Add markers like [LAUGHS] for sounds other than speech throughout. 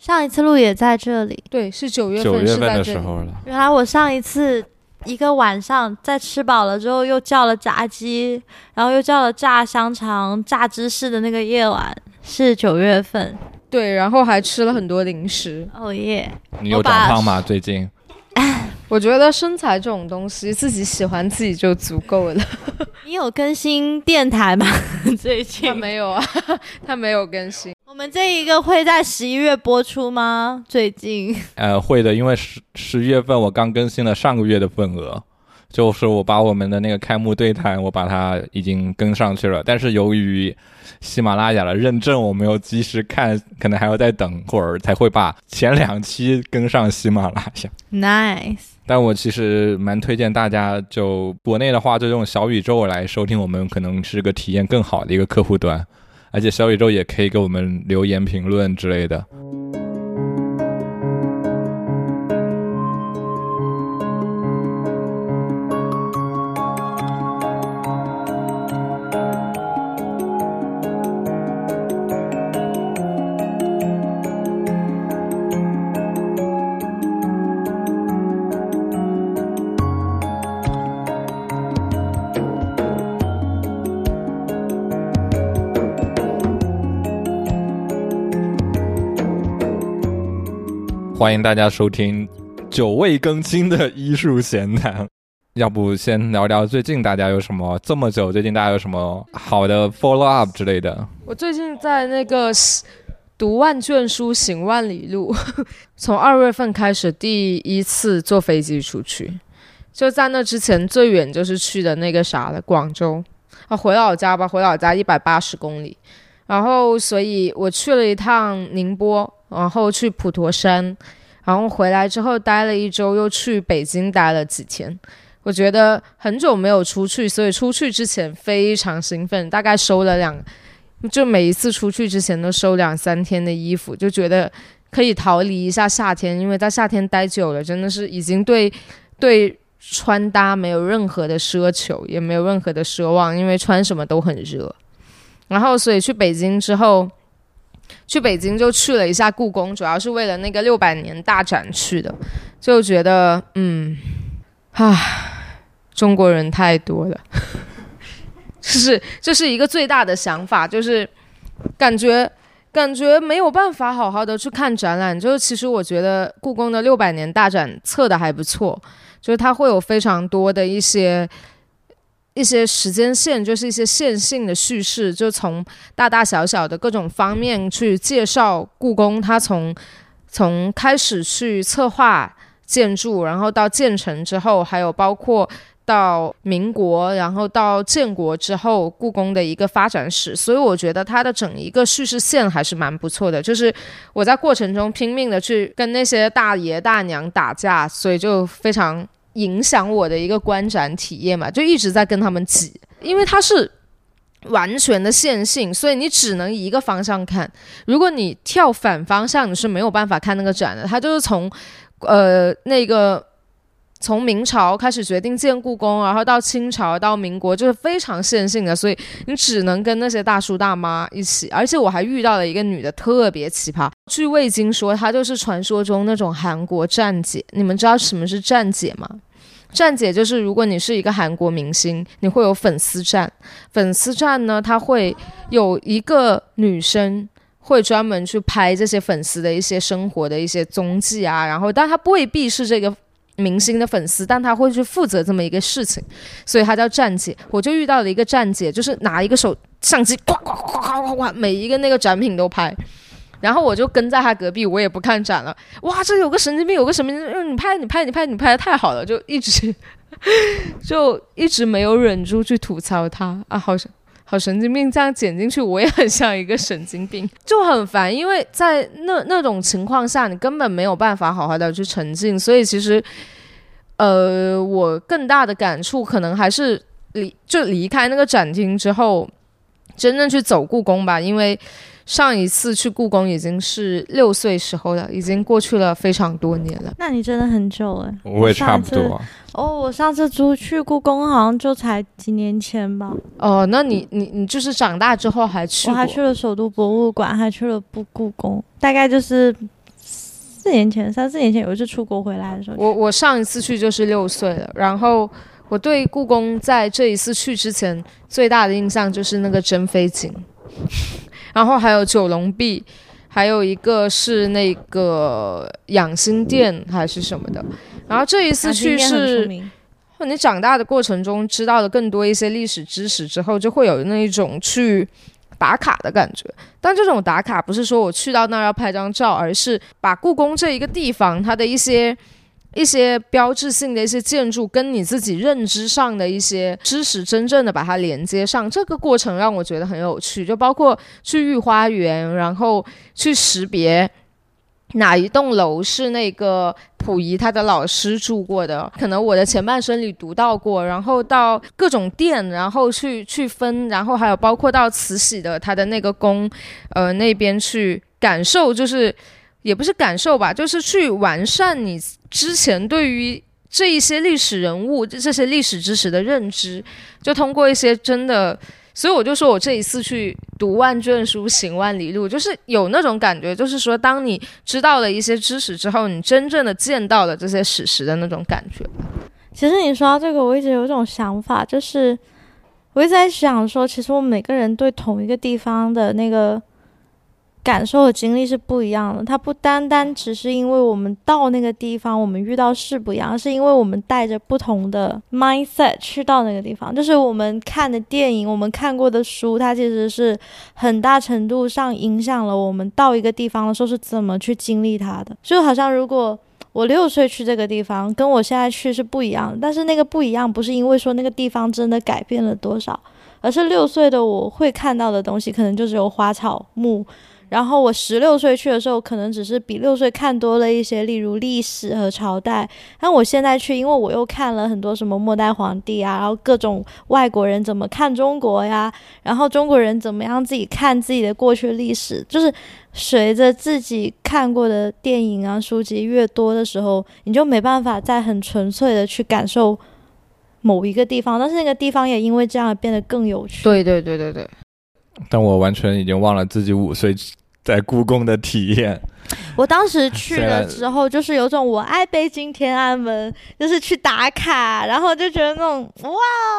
上一次录也在这里。对，是九月九月份份是在这里。的时候了。原来我上一次一个晚上在吃饱了之后，又叫了炸鸡，然后又叫了炸香肠、炸芝士的那个夜晚是九月份。对，然后还吃了很多零食。哦耶！你有长胖吗？最近？[LAUGHS] 我觉得身材这种东西，自己喜欢自己就足够了。[LAUGHS] 你有更新电台吗？[LAUGHS] 最他近没有啊，他没有更新。我们这一个会在十一月播出吗？最近呃，会的，因为十十一月份我刚更新了上个月的份额，就是我把我们的那个开幕对谈，我把它已经跟上去了，但是由于喜马拉雅的认证我没有及时看，可能还要再等会儿才会把前两期跟上喜马拉雅。nice。但我其实蛮推荐大家，就国内的话，就用小宇宙来收听我们，可能是个体验更好的一个客户端，而且小宇宙也可以给我们留言评论之类的。欢迎大家收听久未更新的医术闲谈。要不先聊聊最近大家有什么这么久？最近大家有什么好的 follow up 之类的？我最近在那个读万卷书，行万里路。[LAUGHS] 从二月份开始，第一次坐飞机出去，就在那之前最远就是去的那个啥了，广州啊，回老家吧，回老家一百八十公里。然后，所以我去了一趟宁波，然后去普陀山，然后回来之后待了一周，又去北京待了几天。我觉得很久没有出去，所以出去之前非常兴奋，大概收了两，就每一次出去之前都收两三天的衣服，就觉得可以逃离一下夏天，因为在夏天待久了，真的是已经对对穿搭没有任何的奢求，也没有任何的奢望，因为穿什么都很热。然后，所以去北京之后，去北京就去了一下故宫，主要是为了那个六百年大展去的，就觉得嗯，啊。中国人太多了，[LAUGHS] 就是这是一个最大的想法，就是感觉感觉没有办法好好的去看展览。就是其实我觉得故宫的六百年大展测的还不错，就是它会有非常多的一些一些时间线，就是一些线性的叙事，就从大大小小的各种方面去介绍故宫，它从从开始去策划建筑，然后到建成之后，还有包括。到民国，然后到建国之后，故宫的一个发展史，所以我觉得它的整一个叙事线还是蛮不错的。就是我在过程中拼命的去跟那些大爷大娘打架，所以就非常影响我的一个观展体验嘛，就一直在跟他们挤，因为它是完全的线性，所以你只能一个方向看。如果你跳反方向，你是没有办法看那个展的。它就是从呃那个。从明朝开始决定建故宫，然后到清朝到民国，就是非常线性的，所以你只能跟那些大叔大妈一起。而且我还遇到了一个女的，特别奇葩。据魏京说，她就是传说中那种韩国站姐。你们知道什么是站姐吗？站姐就是如果你是一个韩国明星，你会有粉丝站。粉丝站呢，它会有一个女生会专门去拍这些粉丝的一些生活的一些踪迹啊，然后但她未必是这个。明星的粉丝，但他会去负责这么一个事情，所以他叫站姐。我就遇到了一个站姐，就是拿一个手相机，呱呱呱呱呱呱，每一个那个展品都拍。然后我就跟在他隔壁，我也不看展了。哇，这有个神经病，有个神经病，你拍，你拍，你拍，你拍的太好了，就一直就一直没有忍住去吐槽他啊，好像。好神经病，这样剪进去我也很像一个神经病，就很烦。因为在那那种情况下，你根本没有办法好好的去沉浸。所以其实，呃，我更大的感触可能还是离就离开那个展厅之后，真正去走故宫吧。因为上一次去故宫已经是六岁时候了，已经过去了非常多年了。那你真的很久哎，我也差不多。哦，我上次出去故宫好像就才几年前吧。哦，那你你你就是长大之后还去？我还去了首都博物馆，还去了故故宫，大概就是四年前，三四年前有一次出国回来的时候，我我上一次去就是六岁了，然后我对故宫在这一次去之前最大的印象就是那个珍妃井，然后还有九龙壁，还有一个是那个养心殿还是什么的。然后这一次去是你长大的过程中知道了更多一些历史知识之后，就会有那一种去打卡的感觉。但这种打卡不是说我去到那儿要拍张照，而是把故宫这一个地方它的一些一些标志性的一些建筑跟你自己认知上的一些知识真正的把它连接上。这个过程让我觉得很有趣，就包括去御花园，然后去识别。哪一栋楼是那个溥仪他的老师住过的？可能我的前半生里读到过，然后到各种店，然后去去分，然后还有包括到慈禧的他的那个宫，呃那边去感受，就是也不是感受吧，就是去完善你之前对于这一些历史人物这些历史知识的认知，就通过一些真的。所以我就说，我这一次去读万卷书，行万里路，就是有那种感觉，就是说，当你知道了一些知识之后，你真正的见到了这些史实的那种感觉。其实你说到这个，我一直有一种想法，就是我一直在想说，其实我们每个人对同一个地方的那个感受和经历是不一样的。它不单单只是因为我们到那个地方，我们遇到事不一样，是因为我们带着不同的 mindset 去到那个地方。就是我们看的电影，我们看过的书，它其实是很大程度上影响了我们到一个地方的时候是怎么去经历它的。就好像如果我六岁去这个地方，跟我现在去是不一样的。但是那个不一样，不是因为说那个地方真的改变了多少，而是六岁的我会看到的东西，可能就只有花草木。然后我十六岁去的时候，可能只是比六岁看多了一些，例如历史和朝代。但我现在去，因为我又看了很多什么末代皇帝啊，然后各种外国人怎么看中国呀，然后中国人怎么样自己看自己的过去历史，就是随着自己看过的电影啊、书籍越多的时候，你就没办法再很纯粹的去感受某一个地方，但是那个地方也因为这样变得更有趣。对对对对对，但我完全已经忘了自己五岁在故宫的体验。我当时去虽然的时候，就是有种我爱北京天安门，就是去打卡，然后就觉得那种哇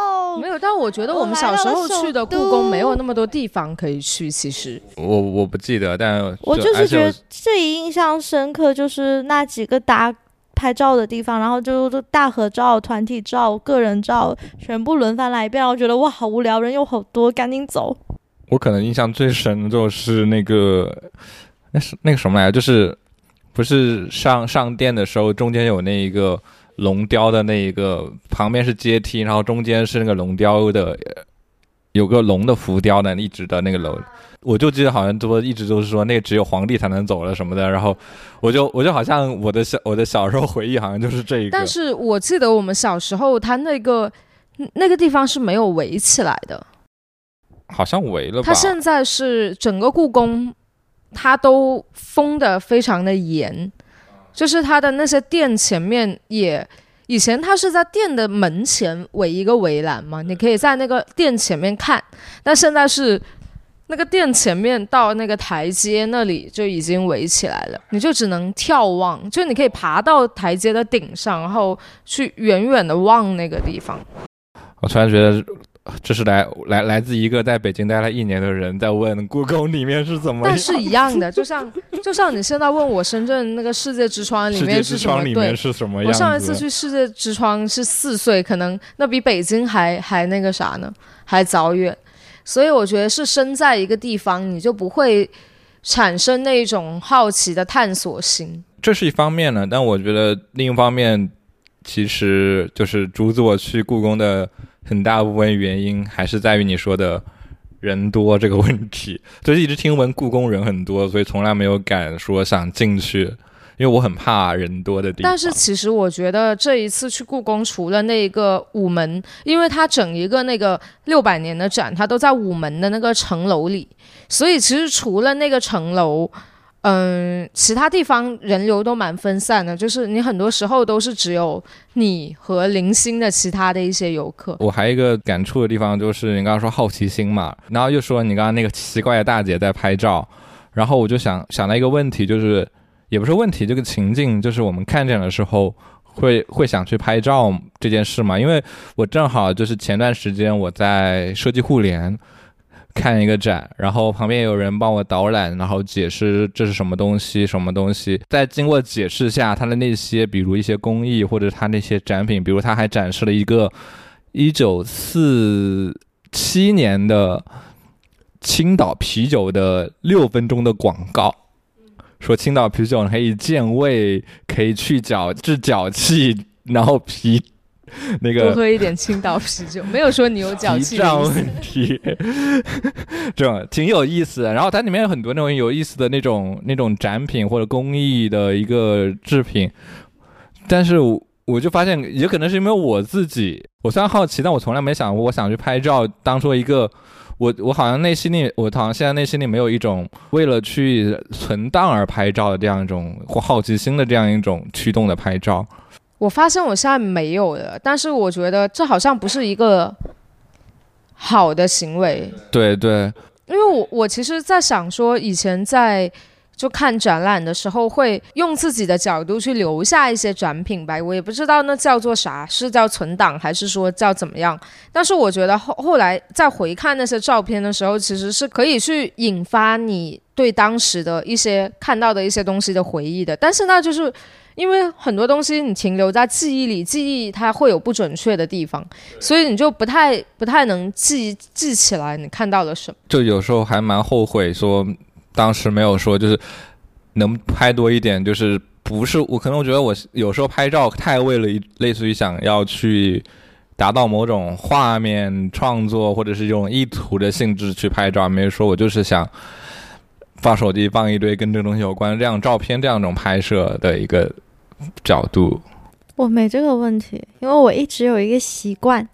哦，没有。但我觉得我们小时候去的故宫没有那么多地方可以去，其实。我我不记得，但我就是觉得最印象深刻就是那几个打拍照的地方，然后就就大合照、团体照、个人照，全部轮番来一遍，然后觉得哇好无聊，人又好多，赶紧走。我可能印象最深的就是那个，那是那个什么来着？就是不是上上殿的时候，中间有那一个龙雕的那一个，旁边是阶梯，然后中间是那个龙雕的，有个龙的浮雕的，一直的那个楼。我就记得好像都一直都是说那个只有皇帝才能走了什么的，然后我就我就好像我的小我的小时候回忆好像就是这一个，但是我记得我们小时候，它那个那个地方是没有围起来的。好像围了吧它？现在是整个故宫，它都封的非常的严，就是它的那些店前面也，以前它是在店的门前围一个围栏嘛，你可以在那个店前面看，但现在是。那个店前面到那个台阶那里就已经围起来了，你就只能眺望，就你可以爬到台阶的顶上，然后去远远的望那个地方。我突然觉得，这是来来来自一个在北京待了一年的人在问故宫里面是怎么样，但是一样的，就像就像你现在问我深圳那个世界之窗里世界之面是什么，对窗里面，是什么样？我上一次去世界之窗是四岁，可能那比北京还还那个啥呢，还早远。所以我觉得是身在一个地方，你就不会产生那种好奇的探索心。这是一方面呢，但我觉得另一方面，其实就是阻止我去故宫的很大部分原因，还是在于你说的人多这个问题。[LAUGHS] 就是一直听闻故宫人很多，所以从来没有敢说想进去，因为我很怕人多的地方。但是其实我觉得这一次去故宫，除了那个午门，因为它整一个那个六百年的展，它都在午门的那个城楼里，所以其实除了那个城楼，嗯，其他地方人流都蛮分散的，就是你很多时候都是只有你和零星的其他的一些游客。我还有一个感触的地方，就是你刚刚说好奇心嘛，然后又说你刚刚那个奇怪的大姐在拍照，然后我就想想到一个问题，就是也不是问题，这个情境就是我们看见的时候会会想去拍照这件事嘛。因为我正好就是前段时间我在设计互联看一个展，然后旁边有人帮我导览，然后解释这是什么东西，什么东西。在经过解释下，他的那些比如一些工艺或者他那些展品，比如他还展示了一个一九四七年的青岛啤酒的六分钟的广告。说青岛啤酒可以健胃，可以去脚治脚气，然后脾那个多喝一点青岛啤酒，没有说你有脚气脾胀问题，这种挺有意思的。然后它里面有很多那种有意思的那种那种展品或者工艺的一个制品，但是我我就发现，也可能是因为我自己，我虽然好奇，但我从来没想过我想去拍照，当做一个。我我好像内心里，我好像现在内心里没有一种为了去存档而拍照的这样一种或好奇心的这样一种驱动的拍照。我发现我现在没有了，但是我觉得这好像不是一个好的行为。对对，因为我我其实，在想说，以前在。就看展览的时候，会用自己的角度去留下一些展品吧。我也不知道那叫做啥，是叫存档还是说叫怎么样。但是我觉得后后来再回看那些照片的时候，其实是可以去引发你对当时的一些看到的一些东西的回忆的。但是那，就是因为很多东西你停留在记忆里，记忆它会有不准确的地方，所以你就不太不太能记记起来你看到了什么。就有时候还蛮后悔说。当时没有说，就是能拍多一点，就是不是我可能我觉得我有时候拍照太为了类似于想要去达到某种画面创作或者是这种意图的性质去拍照，没有说我就是想放手机放一堆跟这个东西有关这样照片这样一种拍摄的一个角度。我没这个问题，因为我一直有一个习惯。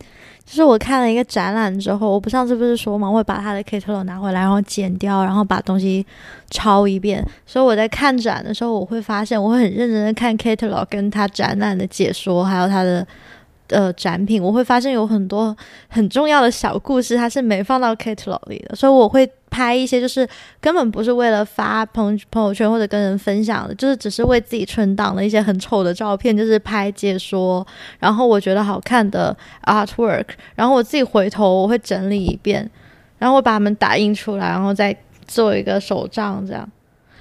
就是我看了一个展览之后，我不上次不是说嘛，我会把他的 catalog 拿回来，然后剪掉，然后把东西抄一遍。所以我在看展的时候，我会发现，我会很认真的看 catalog 跟他展览的解说，还有他的。呃，展品我会发现有很多很重要的小故事，它是没放到 catalog 里的，所以我会拍一些，就是根本不是为了发朋朋友圈或者跟人分享的，就是只是为自己存档的一些很丑的照片，就是拍解说，然后我觉得好看的 artwork，然后我自己回头我会整理一遍，然后我把它们打印出来，然后再做一个手账这样。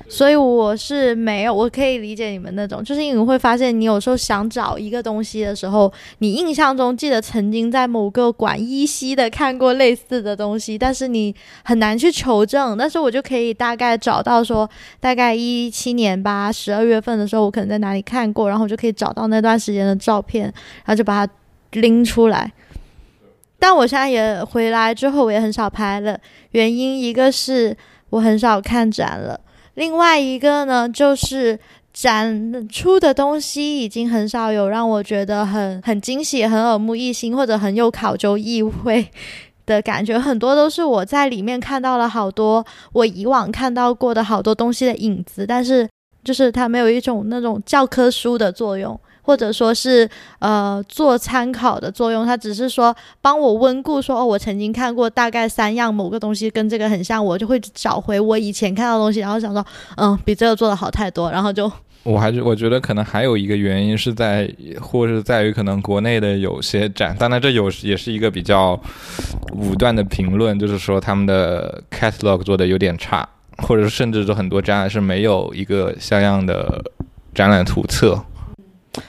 所以我是没有，我可以理解你们那种，就是因为会发现你有时候想找一个东西的时候，你印象中记得曾经在某个馆依稀的看过类似的东西，但是你很难去求证。但是我就可以大概找到说，大概一七年吧，十二月份的时候，我可能在哪里看过，然后我就可以找到那段时间的照片，然后就把它拎出来。但我现在也回来之后，我也很少拍了，原因一个是我很少看展了。另外一个呢，就是展出的东西已经很少有让我觉得很很惊喜、很耳目一新或者很有考究意味的感觉。很多都是我在里面看到了好多我以往看到过的好多东西的影子，但是就是它没有一种那种教科书的作用。或者说是呃做参考的作用，它只是说帮我温故，说哦，我曾经看过大概三样某个东西跟这个很像，我就会找回我以前看到的东西，然后想说，嗯，比这个做的好太多，然后就。我还是我觉得可能还有一个原因是在，或是在于可能国内的有些展，当然这有也是一个比较武断的评论，就是说他们的 catalog 做的有点差，或者甚至说很多展览是没有一个像样的展览图册。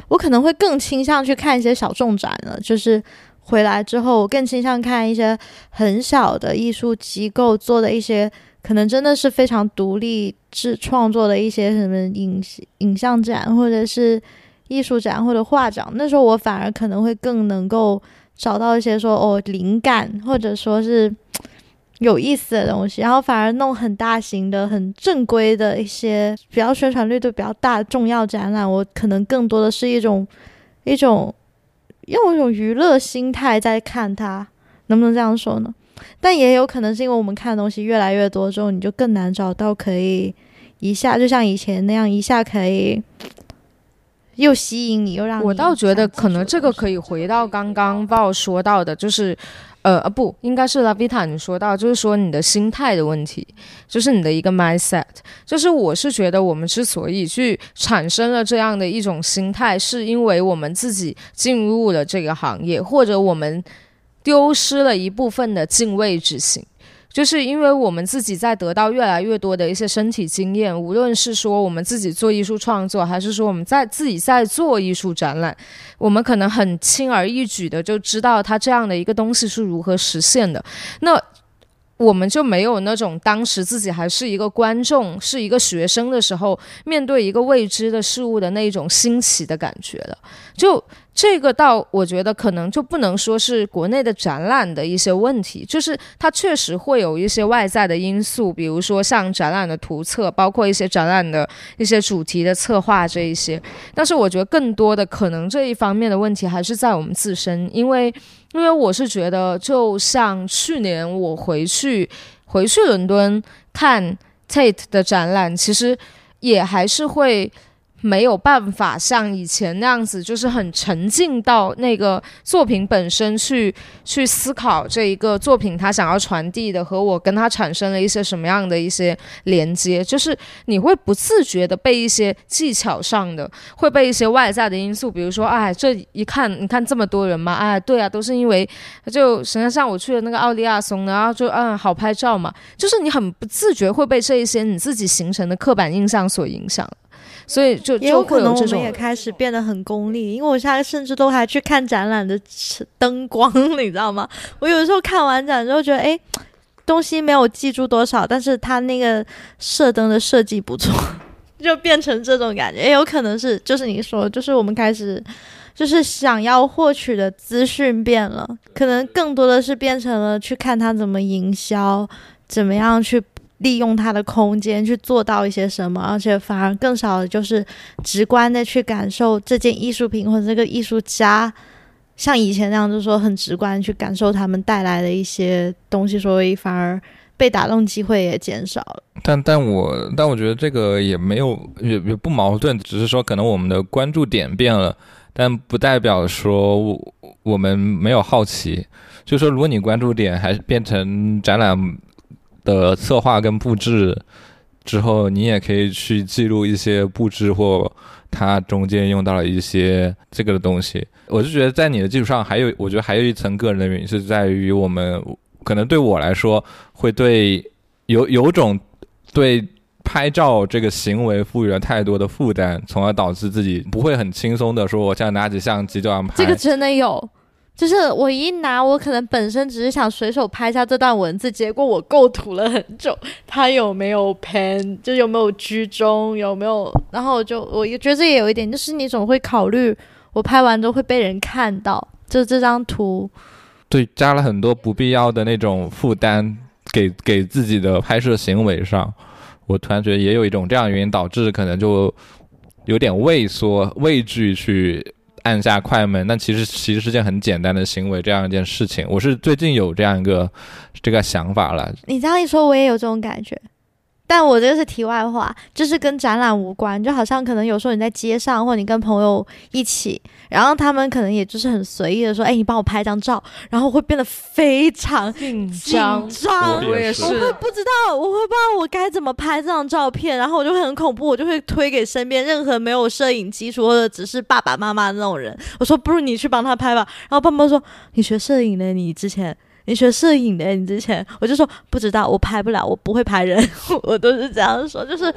我可能会更倾向去看一些小众展了，就是回来之后，我更倾向看一些很小的艺术机构做的一些，可能真的是非常独立制创作的一些什么影影像展，或者是艺术展或者画展。那时候我反而可能会更能够找到一些说哦灵感，或者说是。有意思的东西，然后反而弄很大型的、很正规的一些比较宣传力度比较大的重要展览，我可能更多的是一种一种用一种娱乐心态在看它，能不能这样说呢？但也有可能是因为我们看的东西越来越多之后，你就更难找到可以一下就像以前那样一下可以又吸引你，又让你我倒觉得可能这个可以回到刚刚报说到的，就是，呃呃不，应该是拉维塔你说到，就是说你的心态的问题，就是你的一个 mindset，就是我是觉得我们之所以去产生了这样的一种心态，是因为我们自己进入了这个行业，或者我们丢失了一部分的敬畏之心。就是因为我们自己在得到越来越多的一些身体经验，无论是说我们自己做艺术创作，还是说我们在自己在做艺术展览，我们可能很轻而易举的就知道它这样的一个东西是如何实现的。那我们就没有那种当时自己还是一个观众、是一个学生的时候，面对一个未知的事物的那一种新奇的感觉了。就这个倒，我觉得可能就不能说是国内的展览的一些问题，就是它确实会有一些外在的因素，比如说像展览的图册，包括一些展览的一些主题的策划这一些。但是我觉得更多的可能这一方面的问题还是在我们自身，因为因为我是觉得，就像去年我回去回去伦敦看 Tate 的展览，其实也还是会。没有办法像以前那样子，就是很沉浸到那个作品本身去去思考这一个作品它想要传递的和我跟它产生了一些什么样的一些连接，就是你会不自觉的被一些技巧上的，会被一些外在的因素，比如说，哎，这一看你看这么多人嘛，哎，对啊，都是因为就实际上我去了那个奥利亚松，然后就嗯好拍照嘛，就是你很不自觉会被这一些你自己形成的刻板印象所影响。所以就也有可能我们也开始变得很功利，因为我现在甚至都还去看展览的灯光，[LAUGHS] 你知道吗？我有的时候看完展之后觉得，哎，东西没有记住多少，但是它那个射灯的设计不错，[LAUGHS] 就变成这种感觉。也有可能是，就是你说，就是我们开始。就是想要获取的资讯变了，可能更多的是变成了去看它怎么营销，怎么样去利用它的空间去做到一些什么，而且反而更少的就是直观的去感受这件艺术品或者这个艺术家，像以前那样，就是说很直观去感受他们带来的一些东西，所以反而被打动机会也减少了。但但我但我觉得这个也没有也也不矛盾，只是说可能我们的关注点变了，但不代表说我我们没有好奇。就说如果你关注点还是变成展览的策划跟布置之后，你也可以去记录一些布置或它中间用到了一些这个的东西。我就觉得在你的基础上，还有我觉得还有一层个人的原因是在于我们可能对我来说会对有有种对拍照这个行为赋予了太多的负担，从而导致自己不会很轻松的说，我现在拿起相机就要拍。这个真的有，就是我一拿，我可能本身只是想随手拍下这段文字，结果我构图了很久，它有没有偏就有没有居中，有没有，然后我就我也觉得这也有一点，就是你总会考虑我拍完之后会被人看到，就这张图，对，加了很多不必要的那种负担给给自己的拍摄行为上，我突然觉得也有一种这样的原因导致可能就有点畏缩、畏惧去按下快门。那其实其实是件很简单的行为，这样一件事情，我是最近有这样一个这个想法了。你这样一说，我也有这种感觉。但我这个是题外话，就是跟展览无关，就好像可能有时候你在街上，或你跟朋友一起，然后他们可能也就是很随意的说：“哎，你帮我拍张照。”然后会变得非常紧紧张，张，我也是我会不知道，我会不知道我该怎么拍这张照片，然后我就会很恐怖，我就会推给身边任何没有摄影基础或者只是爸爸妈妈那种人，我说不如你去帮他拍吧。然后爸妈说你学摄影的，你之前你学摄影的，你之前我就说不知道，我拍不了，我不会拍人，[LAUGHS] 我都是这样说，就是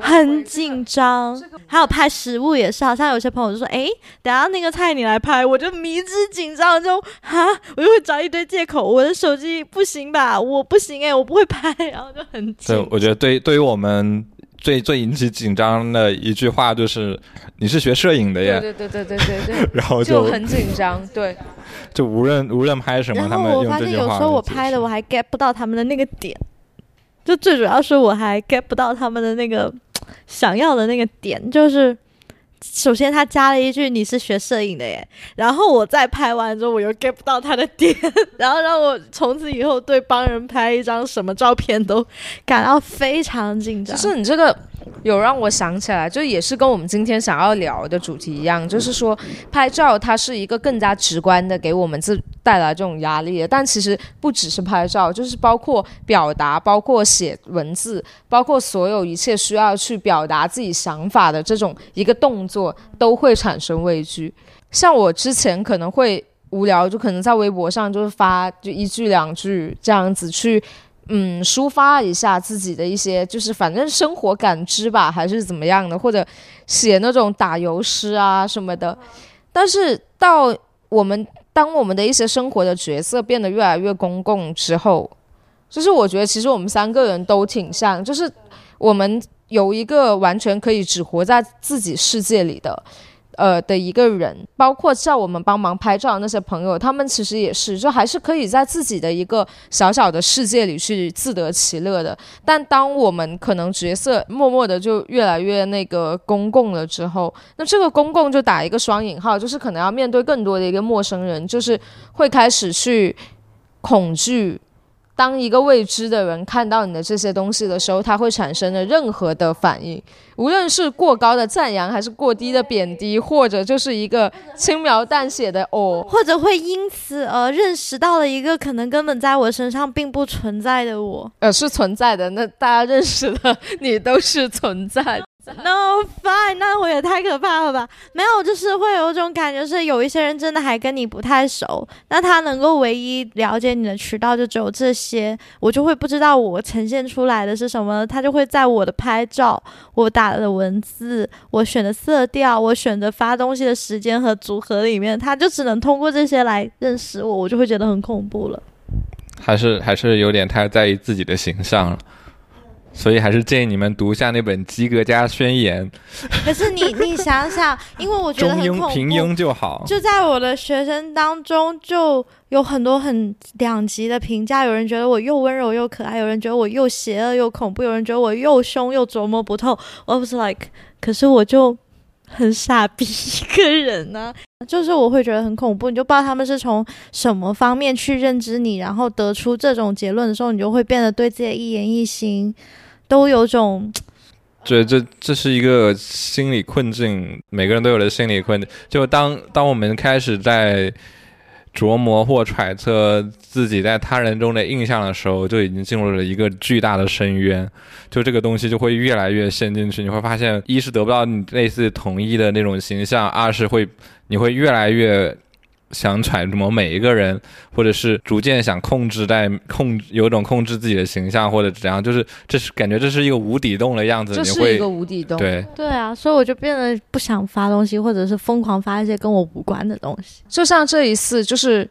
很紧张。还有拍食物也是，好像有些朋友就说：“诶，等下那个菜你来拍。”我就迷之紧张，就哈，我就会找一堆借口。我的手机不行吧？我不行诶，我不会拍，然后就很紧对，我觉得对对于我们最最引起紧张的一句话就是：“你是学摄影的耶。对对对对对对对，[LAUGHS] 然后就就很紧张，对，就无论无论拍什么，然他们后我发用这句话现有时候我拍的我还 get 不到他们的那个点，就最主要是我还 get 不到他们的那个想要的那个点，就是首先他加了一句你是学摄影的耶，然后我再拍完之后我又 get 不到他的点，[LAUGHS] 然后让我从此以后对帮人拍一张什么照片都感到非常紧张就。是你这个有让我想起来，就也是跟我们今天想要聊的主题一样，就是说拍照它是一个更加直观的给我们自带来这种压力。但其实不只是拍照，就是包括表达，包括写文字，包括所有一切需要去表达自己想法的这种一个动作，都会产生畏惧。像我之前可能会无聊，就可能在微博上就是发就一句两句这样子去。嗯，抒发一下自己的一些，就是反正生活感知吧，还是怎么样的，或者写那种打油诗啊什么的。但是到我们当我们的一些生活的角色变得越来越公共之后，就是我觉得其实我们三个人都挺像，就是我们有一个完全可以只活在自己世界里的。呃的一个人，包括叫我们帮忙拍照的那些朋友，他们其实也是，就还是可以在自己的一个小小的世界里去自得其乐的。但当我们可能角色默默的就越来越那个公共了之后，那这个公共就打一个双引号，就是可能要面对更多的一个陌生人，就是会开始去恐惧。当一个未知的人看到你的这些东西的时候，他会产生的任何的反应，无论是过高的赞扬，还是过低的贬低，或者就是一个轻描淡写的哦，或者会因此而认识到了一个可能根本在我身上并不存在的我，呃，是存在的。那大家认识的你都是存在。[LAUGHS] No fine，那我也太可怕了吧？没有，就是会有一种感觉，是有一些人真的还跟你不太熟，那他能够唯一了解你的渠道就只有这些，我就会不知道我呈现出来的是什么，他就会在我的拍照、我打的文字、我选的色调、我选择发东西的时间和组合里面，他就只能通过这些来认识我，我就会觉得很恐怖了。还是还是有点太在意自己的形象了。所以还是建议你们读一下那本《及格家宣言》。可是你 [LAUGHS] 你想想，因为我觉得很恐怖，平庸就好。就在我的学生当中，就有很多很两极的评价。有人觉得我又温柔又可爱，有人觉得我又邪恶又恐怖，有人觉得我又凶又琢磨不透。我不是 like，可是我就很傻逼一个人呢。就是我会觉得很恐怖，你就不知道他们是从什么方面去认知你，然后得出这种结论的时候，你就会变得对自己一言一行。都有种，对，这这是一个心理困境，每个人都有的心理困境。就当当我们开始在琢磨或揣测自己在他人中的印象的时候，就已经进入了一个巨大的深渊。就这个东西就会越来越陷进去，你会发现，一是得不到你类似同意的那种形象，二是会你会越来越。想揣摩每一个人，或者是逐渐想控制在控，有种控制自己的形象或者怎样，就是这是感觉这是一个无底洞的样子。这是一个无底洞。对对啊，所以我就变得不想发东西，或者是疯狂发一些跟我无关的东西。就像这一次，就是。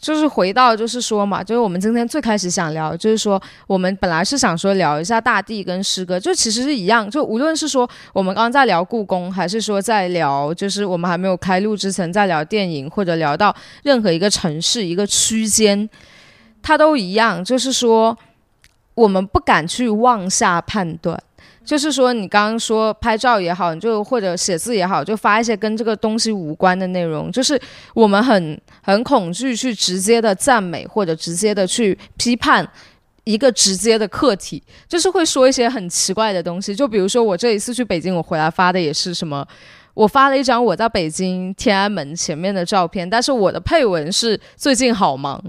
就是回到，就是说嘛，就是我们今天最开始想聊，就是说我们本来是想说聊一下大地跟诗歌，就其实是一样，就无论是说我们刚刚在聊故宫，还是说在聊，就是我们还没有开录之前在聊电影，或者聊到任何一个城市一个区间，它都一样，就是说我们不敢去妄下判断。就是说，你刚刚说拍照也好，你就或者写字也好，就发一些跟这个东西无关的内容。就是我们很很恐惧去直接的赞美或者直接的去批判一个直接的客体，就是会说一些很奇怪的东西。就比如说我这一次去北京，我回来发的也是什么，我发了一张我在北京天安门前面的照片，但是我的配文是最近好忙，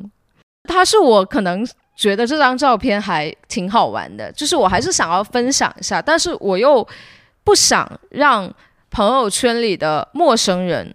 他是我可能。觉得这张照片还挺好玩的，就是我还是想要分享一下，但是我又不想让朋友圈里的陌生人，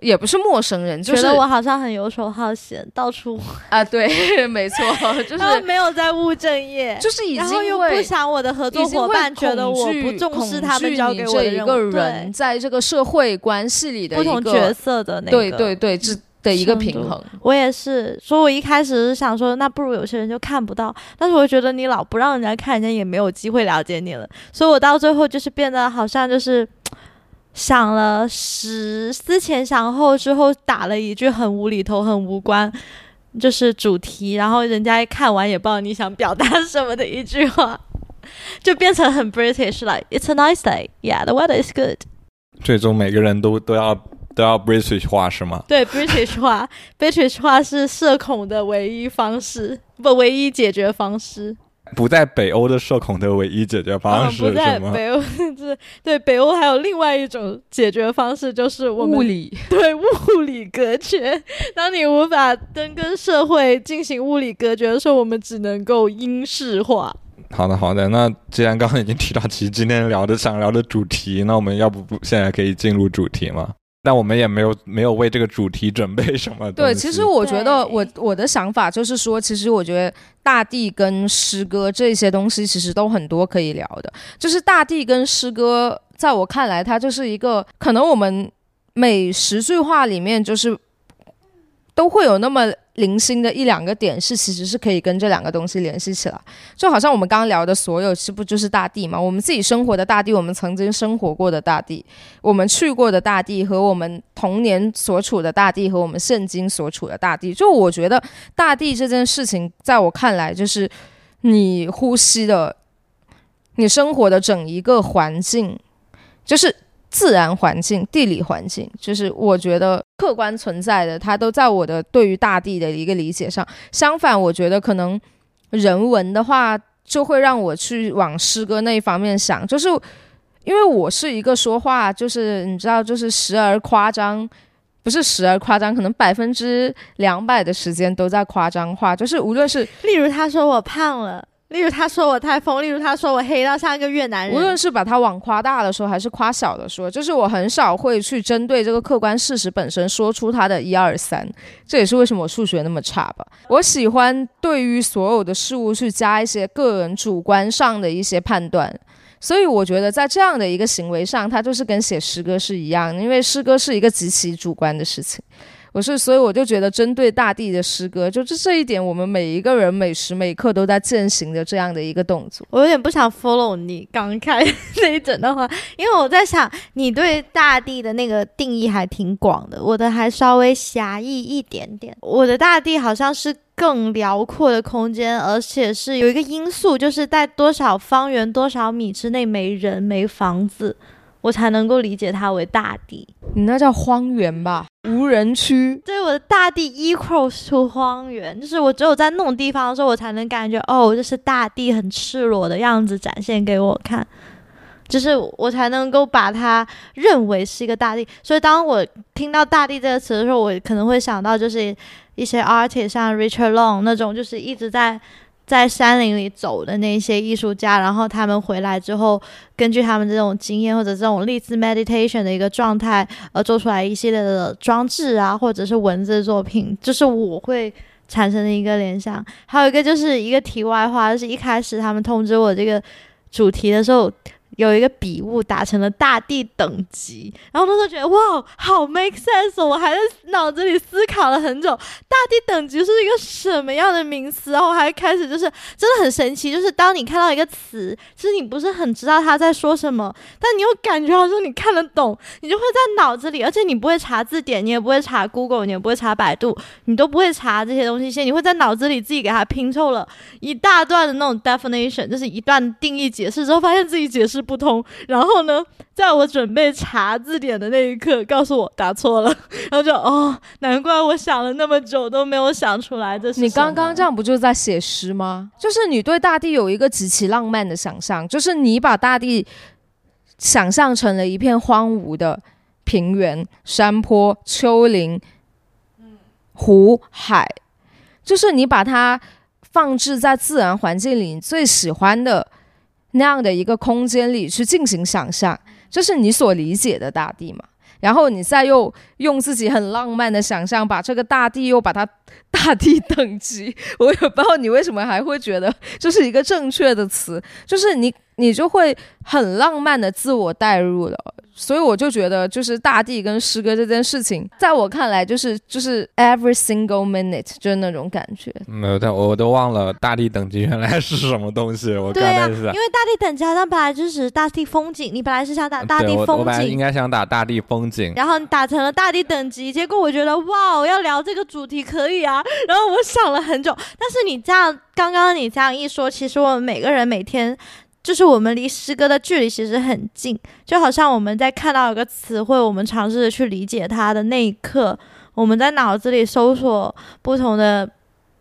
也不是陌生人，觉得我好像很游手好闲，到处 [LAUGHS] 啊，对，没错，就是 [LAUGHS] 没有在务正业，就是已经又不想我的合作伙伴觉得我不重视他们交给我的一个人，在这个社会关系里的不同角色的那个，对对对，这。的一个平衡，我也是。所以我一开始是想说，那不如有些人就看不到。但是我觉得你老不让人家看，人家也没有机会了解你了。所以我到最后就是变得好像就是 [TSK] 想了十思前想后之后，打了一句很无厘头、很无关，就是主题。然后人家一看完也不知道你想表达什么的一句话，[LAUGHS] 就变成很 British，like it's a nice day，yeah，the weather is good。最终每个人都都要。都要 British 化是吗？对，British 化，[LAUGHS] British 化是社恐的唯一方式，不，唯一解决方式。不在北欧的社恐的唯一解决方嗯，式不在？北欧，就是 [LAUGHS] 对北欧还有另外一种解决方式，就是我们物理 [LAUGHS] 对物理隔绝。当你无法跟跟社会进行物理隔绝的时候，我们只能够英式化。好的，好的。那既然刚刚已经提到，其实今天聊的想聊的主题，那我们要不不现在可以进入主题吗？但我们也没有没有为这个主题准备什么对，其实我觉得我我的想法就是说，其实我觉得大地跟诗歌这些东西其实都很多可以聊的。就是大地跟诗歌，在我看来，它就是一个可能我们每十句话里面就是都会有那么零星的一两个点是其实是可以跟这两个东西联系起来。就好像我们刚刚聊的所有，是不就是大地嘛？我们自己生活的大地，我们曾经生活过的大地，我们去过的大地和我们童年所处的大地和我们现今所处的大地，就我觉得大地这件事情，在我看来就是你呼吸的、你生活的整一个环境，就是自然环境、地理环境，就是我觉得客观存在的，它都在我的对于大地的一个理解上。相反，我觉得可能人文的话，就会让我去往诗歌那一方面想，就是因为我是一个说话，就是你知道，就是时而夸张，不是时而夸张，可能百分之两百的时间都在夸张化，就是无论是例如他说我胖了，例如他说我太疯，例如他说我黑到像一个越南人。无论是把它往夸大的说，还是夸小的说，就是我很少会去针对这个客观事实本身说出它的一二三。这也是为什么我数学那么差吧。我喜欢对于所有的事物去加一些个人主观上的一些判断。所以我觉得在这样的一个行为上，它就是跟写诗歌是一样的，因为诗歌是一个极其主观的事情。我是，所以我就觉得针对大地的诗歌，就是这一点，我们每一个人每时每刻都在践行的这样的一个动作。我有点不想 follow 你刚开 [LAUGHS] 那一整段话，因为我在想，你对大地的那个定义还挺广的，我的还稍微狭义一点点。我的大地好像是更辽阔的空间，而且是有一个因素，就是在多少方圆多少米之内没人没房子，我才能够理解它为大地。你那叫荒原吧，无人区。对，我的大地 equals to 荒原，就是我只有在那种地方的时候，我才能感觉哦，这是大地很赤裸的样子展现给我看，就是我才能够把它认为是一个大地。所以当我听到“大地”这个词的时候，我可能会想到就是一些 artist，像 Richard Long 那种，就是一直在在山林里走的那些艺术家，然后他们回来之后，根据他们这种经验或者这种类似 meditation 的一个状态，而做出来一系列的装置啊，或者是文字作品，就是我会产生的一个联想。还有一个就是一个题外话，就是一开始他们通知我这个主题的时候。有一个笔误打成了大地等级，然后那时候觉得哇，好 make sense！我还在脑子里思考了很久，大地等级是一个什么样的名词？然后我还开始就是真的很神奇，就是当你看到一个词，其实你不是很知道他在说什么，但你又感觉好像你看得懂，你就会在脑子里，而且你不会查字典，你也不会查 Google，你也不会查百度，你都不会查这些东西，先你会在脑子里自己给它拼凑了一大段的那种 definition，就是一段定义解释之后，发现自己解释不通，然后呢，在我准备查字典的那一刻，告诉我答错了，[LAUGHS] 然后就哦，难怪我想了那么久都没有想出来这是你刚刚这样不就在写诗吗？就是你对大地有一个极其浪漫的想象，就是你把大地想象成了一片荒芜的平原、山坡、丘陵、湖、海，就是你把它放置在自然环境里你最喜欢的那样的一个空间里去进行想象，这是你所理解的大地嘛？然后你再又用自己很浪漫的想象，把这个大地又把它大地等级，[LAUGHS] 我也不知道你为什么还会觉得这是一个正确的词，就是你你就会很浪漫的自我代入了。所以我就觉得，就是大地跟诗歌这件事情，在我看来，就是就是 every single minute，就是那种感觉。没有，但我都忘了大地等级原来是什么东西。我对呀、刚才是因为大地等级好像本来就是大地风景，你本来是想打大对我我地风本来应，该想打大地风景，然后你打成了大地等级，结果我觉得哇，我要聊这个主题可以啊。[LAUGHS] 然后我想了很久，但是你这样刚刚你这样一说，其实我们每个人每天。就是我们离诗歌的距离其实很近，就好像我们在看到一个词汇，我们尝试着去理解它的那一刻，我们在脑子里搜索不同的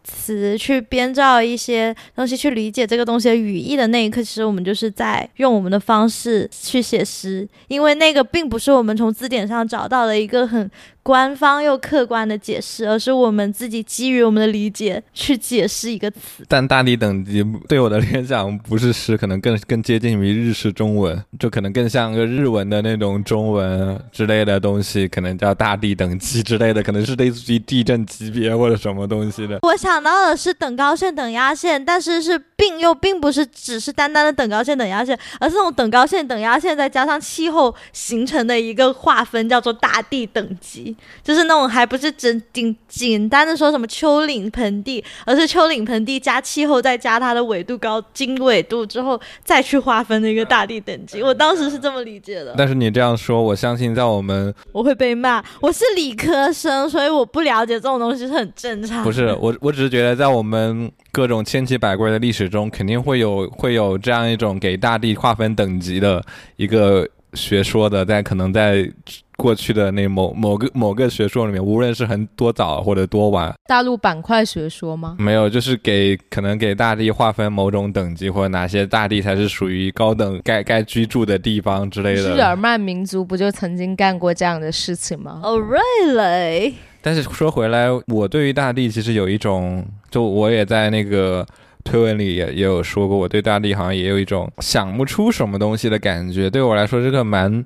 词去编造一些东西，去理解这个东西的语义的那一刻，其实我们就是在用我们的方式去写诗，因为那个并不是我们从字典上找到的一个很。官方又客观的解释，而是我们自己基于我们的理解去解释一个词。但大地等级对我的联想不是诗，可能更更接近于日式中文，就可能更像个日文的那种中文之类的东西，可能叫大地等级之类的，可能是类似于地震级别或者什么东西的。我想到的是等高线、等压线，但是是并又并不是只是单单的等高线、等压线，而是那种等高线、等压线再加上气候形成的一个划分，叫做大地等级。就是那种还不是简简简单的说什么丘陵盆地，而是丘陵盆地加气候再加它的纬度高经纬度之后再去划分的一个大地等级。[LAUGHS] 我当时是这么理解的。但是你这样说，我相信在我们我会被骂。我是理科生，所以我不了解这种东西是很正常。不是我，我只是觉得在我们各种千奇百怪的历史中，肯定会有会有这样一种给大地划分等级的一个学说的，在可能在。过去的那某某个某个学说里面，无论是很多早或者多晚，大陆板块学说吗？没有，就是给可能给大地划分某种等级，或者哪些大地才是属于高等该该居住的地方之类的。日耳曼民族不就曾经干过这样的事情吗？Oh really？但是说回来，我对于大地其实有一种，就我也在那个推文里也也有说过，我对大地好像也有一种想不出什么东西的感觉。对我来说，这个蛮。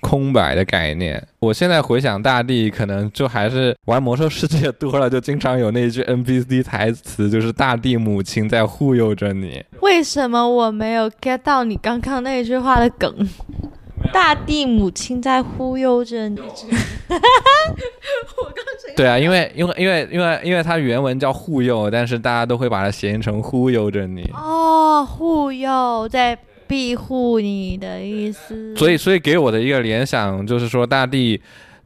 空白的概念，我现在回想大地，可能就还是玩魔兽世界多了，就经常有那句 NPC 台词，就是大地母亲在护佑着你。为什么我没有 get 到你刚刚那句话的梗？[LAUGHS] 大地母亲在忽悠着你。[LAUGHS] 我刚对啊，因为因为因为因为因为它原文叫护佑，但是大家都会把它谐音成忽悠着你。哦，护佑在。庇护你的意思，所以，所以给我的一个联想就是说，大地。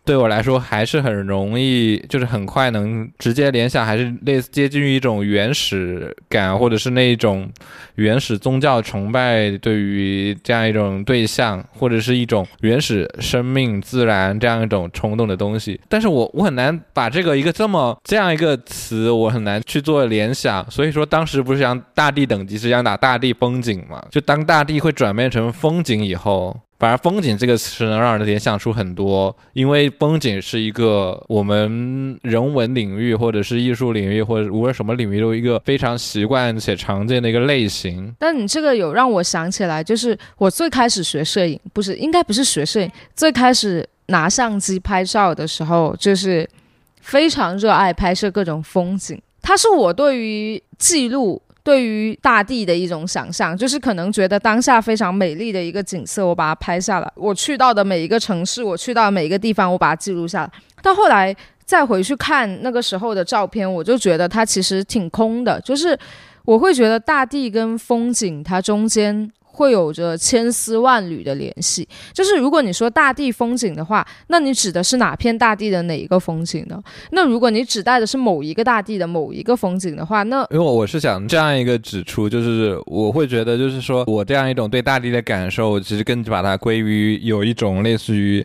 对我来说还是很容易，就是很快能直接联想，还是类似接近于一种原始感，或者是那一种原始宗教崇拜，对于这样一种对象，或者是一种原始生命、自然这样一种冲动的东西。但是我我很难把这个一个这么这样一个词，我很难去做联想。所以说当时不是想大地等级，是想打大地风景嘛？就当大地会转变成风景以后。反而“风景”这个词能让人联想出很多，因为风景是一个我们人文领域或者是艺术领域或者无论什么领域都一个非常习惯且常见的一个类型。但你这个有让我想起来，就是我最开始学摄影，不是应该不是学摄影，最开始拿相机拍照的时候，就是非常热爱拍摄各种风景。它是我对于记录。对于大地的一种想象，就是可能觉得当下非常美丽的一个景色，我把它拍下来。我去到的每一个城市，我去到每一个地方，我把它记录下来。到后来再回去看那个时候的照片，我就觉得它其实挺空的，就是我会觉得大地跟风景它中间。会有着千丝万缕的联系，就是如果你说大地风景的话，那你指的是哪片大地的哪一个风景呢？那如果你指代的是某一个大地的某一个风景的话，那因为我是想这样一个指出，就是我会觉得，就是说我这样一种对大地的感受，其实更把它归于有一种类似于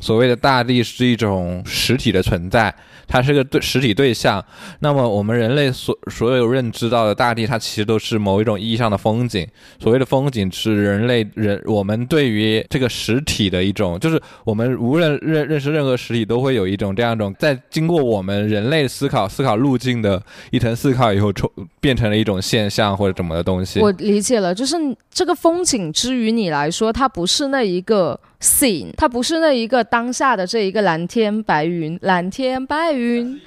所谓的大地是一种实体的存在。它是个对实体对象，那么我们人类所所有认知到的大地，它其实都是某一种意义上的风景。所谓的风景是人类人我们对于这个实体的一种，就是我们无论认认识任何实体，都会有一种这样一种，在经过我们人类思考思考路径的一层思考以后，抽变成了一种现象或者怎么的东西。我理解了，就是这个风景之于你来说，它不是那一个。scene，它不是那一个当下的这一个蓝天白云，蓝天白云。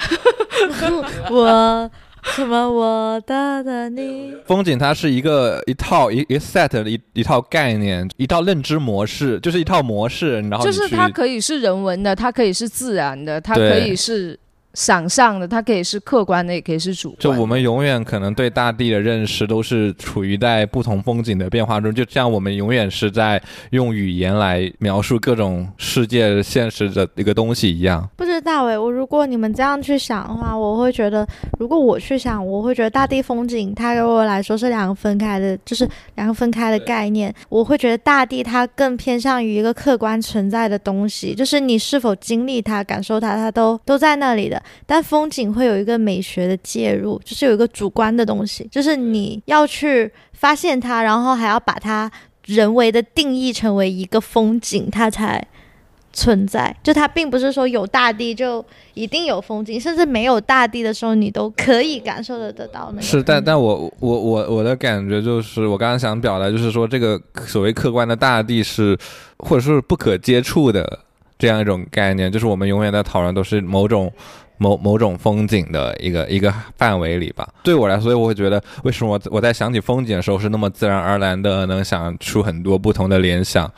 [LAUGHS] 我什么我的的你？风景它是一个一套一一 set 的一一套概念，一套认知模式，就是一套模式。然后就是它可以是人文的，它可以是自然的，它可以是。想象的，它可以是客观的，也可以是主观。就我们永远可能对大地的认识都是处于在不同风景的变化中，就像我们永远是在用语言来描述各种世界现实的一个东西一样。是，大伟，我如果你们这样去想的话，我会觉得，如果我去想，我会觉得大地风景它给我来说是两个分开的，就是两个分开的概念。我会觉得大地它更偏向于一个客观存在的东西，就是你是否经历它、感受它，它都都在那里的。但风景会有一个美学的介入，就是有一个主观的东西，就是你要去发现它，然后还要把它人为的定义成为一个风景，它才。存在，就它并不是说有大地就一定有风景，甚至没有大地的时候，你都可以感受得得到那。是，但但我我我我的感觉就是，我刚刚想表达就是说，这个所谓客观的大地是，或者说是不可接触的这样一种概念，就是我们永远在讨论都是某种某某种风景的一个一个范围里吧。对我来说，我会觉得为什么我我在想起风景的时候是那么自然而然的能想出很多不同的联想。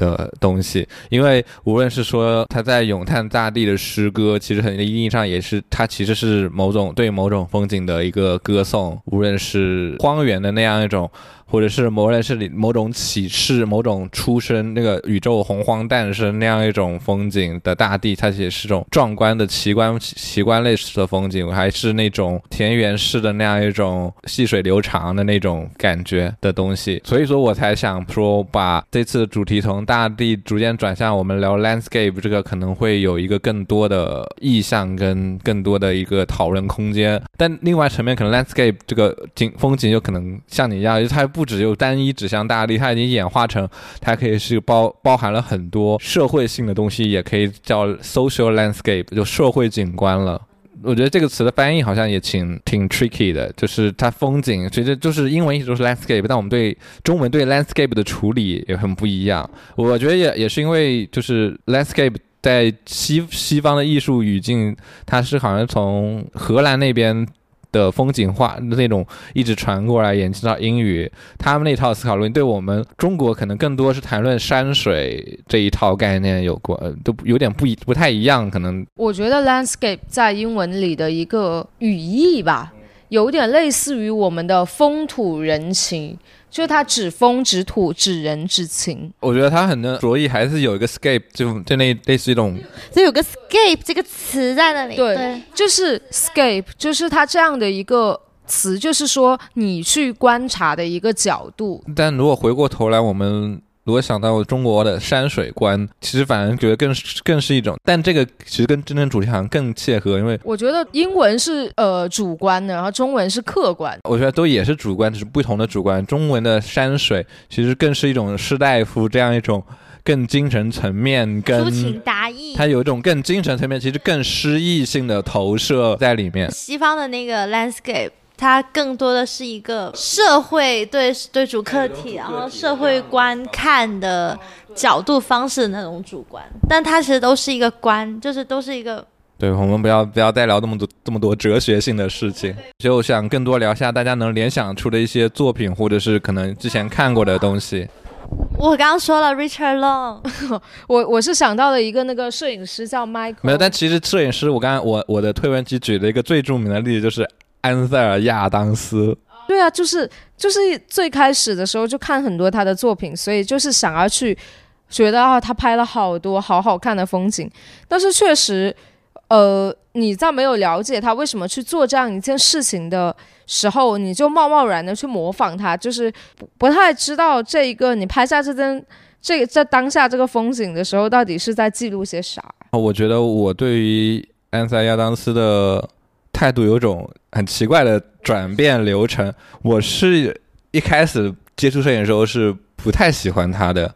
的东西，因为无论是说他在咏叹大地的诗歌，其实很意义上也是他其实是某种对某种风景的一个歌颂，无论是荒原的那样一种。或者是某人是某种启示，某种出生，那个宇宙洪荒诞生那样一种风景的大地，它也是种壮观的奇观奇观类似的风景，还是那种田园式的那样一种细水流长的那种感觉的东西。所以说我才想说，把这次的主题从大地逐渐转向我们聊 landscape，这个可能会有一个更多的意象跟更多的一个讨论空间。但另外层面，可能 landscape 这个景风景有可能像你一样，它。不只有单一指向大地，它已经演化成，它可以是包包含了很多社会性的东西，也可以叫 social landscape，就社会景观了。我觉得这个词的翻译好像也挺挺 tricky 的，就是它风景，其实就是英文一直都是 landscape，但我们对中文对 landscape 的处理也很不一样。我觉得也也是因为就是 landscape 在西西方的艺术语境，它是好像从荷兰那边。的风景画那种一直传过来，延伸到英语，他们那套思考论对我们中国可能更多是谈论山水这一套概念有关，都有点不一不太一样。可能我觉得 landscape 在英文里的一个语义吧，有点类似于我们的风土人情。就是他指风指土指人指情，我觉得他很多着意还是有一个 scape，就就那类似一种，就有个 scape 这个词在那里。对，就是 scape，就是它这样的一个词，就是说你去观察的一个角度。但如果回过头来，我们。如果想到中国的山水观，其实反而觉得更更是一种，但这个其实跟真正主题好像更切合，因为我觉得英文是呃主观的，然后中文是客观。我觉得都也是主观，只是不同的主观。中文的山水其实更是一种士大夫这样一种更精神层面、更抒情达意，它有一种更精神层面，其实更诗意性的投射在里面。西方的那个 landscape。它更多的是一个社会对对主客体，然后社会观看的角度方式的那种主观，但它其实都是一个观，就是都是一个。对我们不要不要再聊那么多这么多哲学性的事情，就想更多聊下大家能联想出的一些作品，或者是可能之前看过的东西。我刚刚说了 Richard Long，[LAUGHS] 我我是想到了一个那个摄影师叫 Michael，没有，但其实摄影师我刚刚我我的推文集举了一个最著名的例子就是。安塞尔·亚当斯，对啊，就是就是最开始的时候就看很多他的作品，所以就是想要去觉得啊，他拍了好多好好看的风景。但是确实，呃，你在没有了解他为什么去做这样一件事情的时候，你就贸贸然的去模仿他，就是不太知道这一个你拍下这件这个在当下这个风景的时候，到底是在记录些啥。我觉得我对于安塞尔·亚当斯的。态度有种很奇怪的转变流程。我是一开始接触摄影的时候是不太喜欢他的，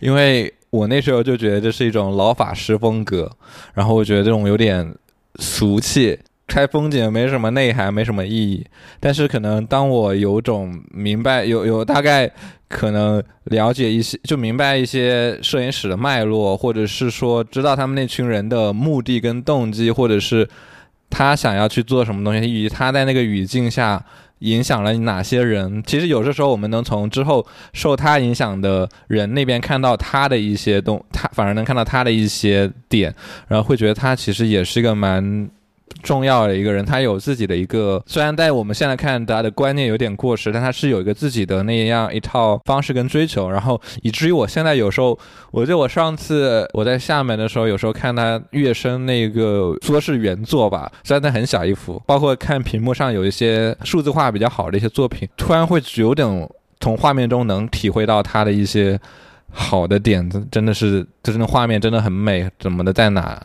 因为我那时候就觉得这是一种老法师风格，然后我觉得这种有点俗气，拍风景没什么内涵，没什么意义。但是可能当我有种明白，有有大概可能了解一些，就明白一些摄影史的脉络，或者是说知道他们那群人的目的跟动机，或者是。他想要去做什么东西，以及他在那个语境下影响了哪些人？其实有的时候，我们能从之后受他影响的人那边看到他的一些东，他反而能看到他的一些点，然后会觉得他其实也是一个蛮重要的一个人，他有自己的一个，虽然在我们现在看他的观念有点过时，但他是有一个自己的那样一套方式跟追求，然后以至于我现在有时候，我记得我上次我在厦门的时候，有时候看他乐声那个说是原作吧，虽然它很小一幅，包括看屏幕上有一些数字化比较好的一些作品，突然会有点从画面中能体会到他的一些好的点子，真的是，就是那画面真的很美，怎么的在哪？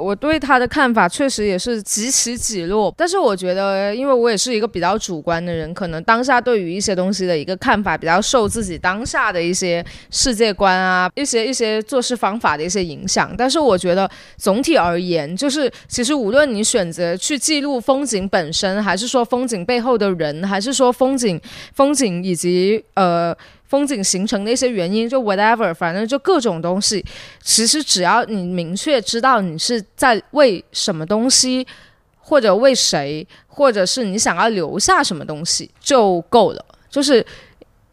我对他的看法确实也是几起几落，但是我觉得，因为我也是一个比较主观的人，可能当下对于一些东西的一个看法比较受自己当下的一些世界观啊，一些一些做事方法的一些影响。但是我觉得总体而言，就是其实无论你选择去记录风景本身，还是说风景背后的人，还是说风景风景以及呃。风景形成的一些原因，就 whatever，反正就各种东西。其实只要你明确知道你是在为什么东西，或者为谁，或者是你想要留下什么东西就够了。就是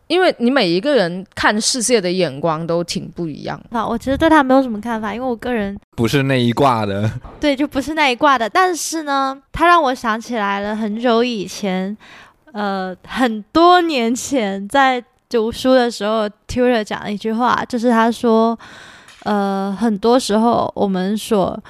因为你每一个人看世界的眼光都挺不一样。啊，我其实对他没有什么看法，因为我个人不是那一挂的。[LAUGHS] 对，就不是那一挂的。但是呢，他让我想起来了很久以前，呃，很多年前在。读书的时候，Tutor 讲了一句话，就是他说：“呃，很多时候我们所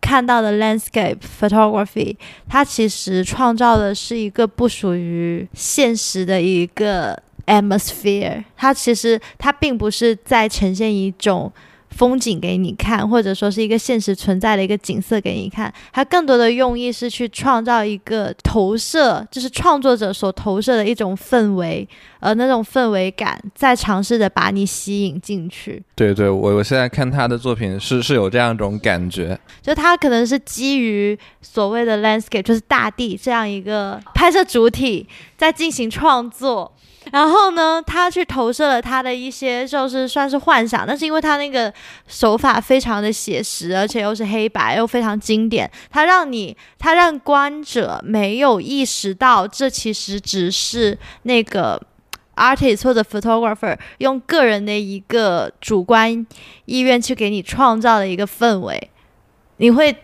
看到的 landscape photography，它其实创造的是一个不属于现实的一个 atmosphere。它其实它并不是在呈现一种。”风景给你看，或者说是一个现实存在的一个景色给你看，它更多的用意是去创造一个投射，就是创作者所投射的一种氛围，而那种氛围感在尝试着把你吸引进去。对对，我我现在看他的作品是是有这样一种感觉，就他可能是基于所谓的 landscape，就是大地这样一个拍摄主体在进行创作。然后呢，他去投射了他的一些，就是算是幻想，但是因为他那个手法非常的写实，而且又是黑白，又非常经典，他让你，他让观者没有意识到，这其实只是那个 artist 或者 photographer 用个人的一个主观意愿去给你创造的一个氛围，你会。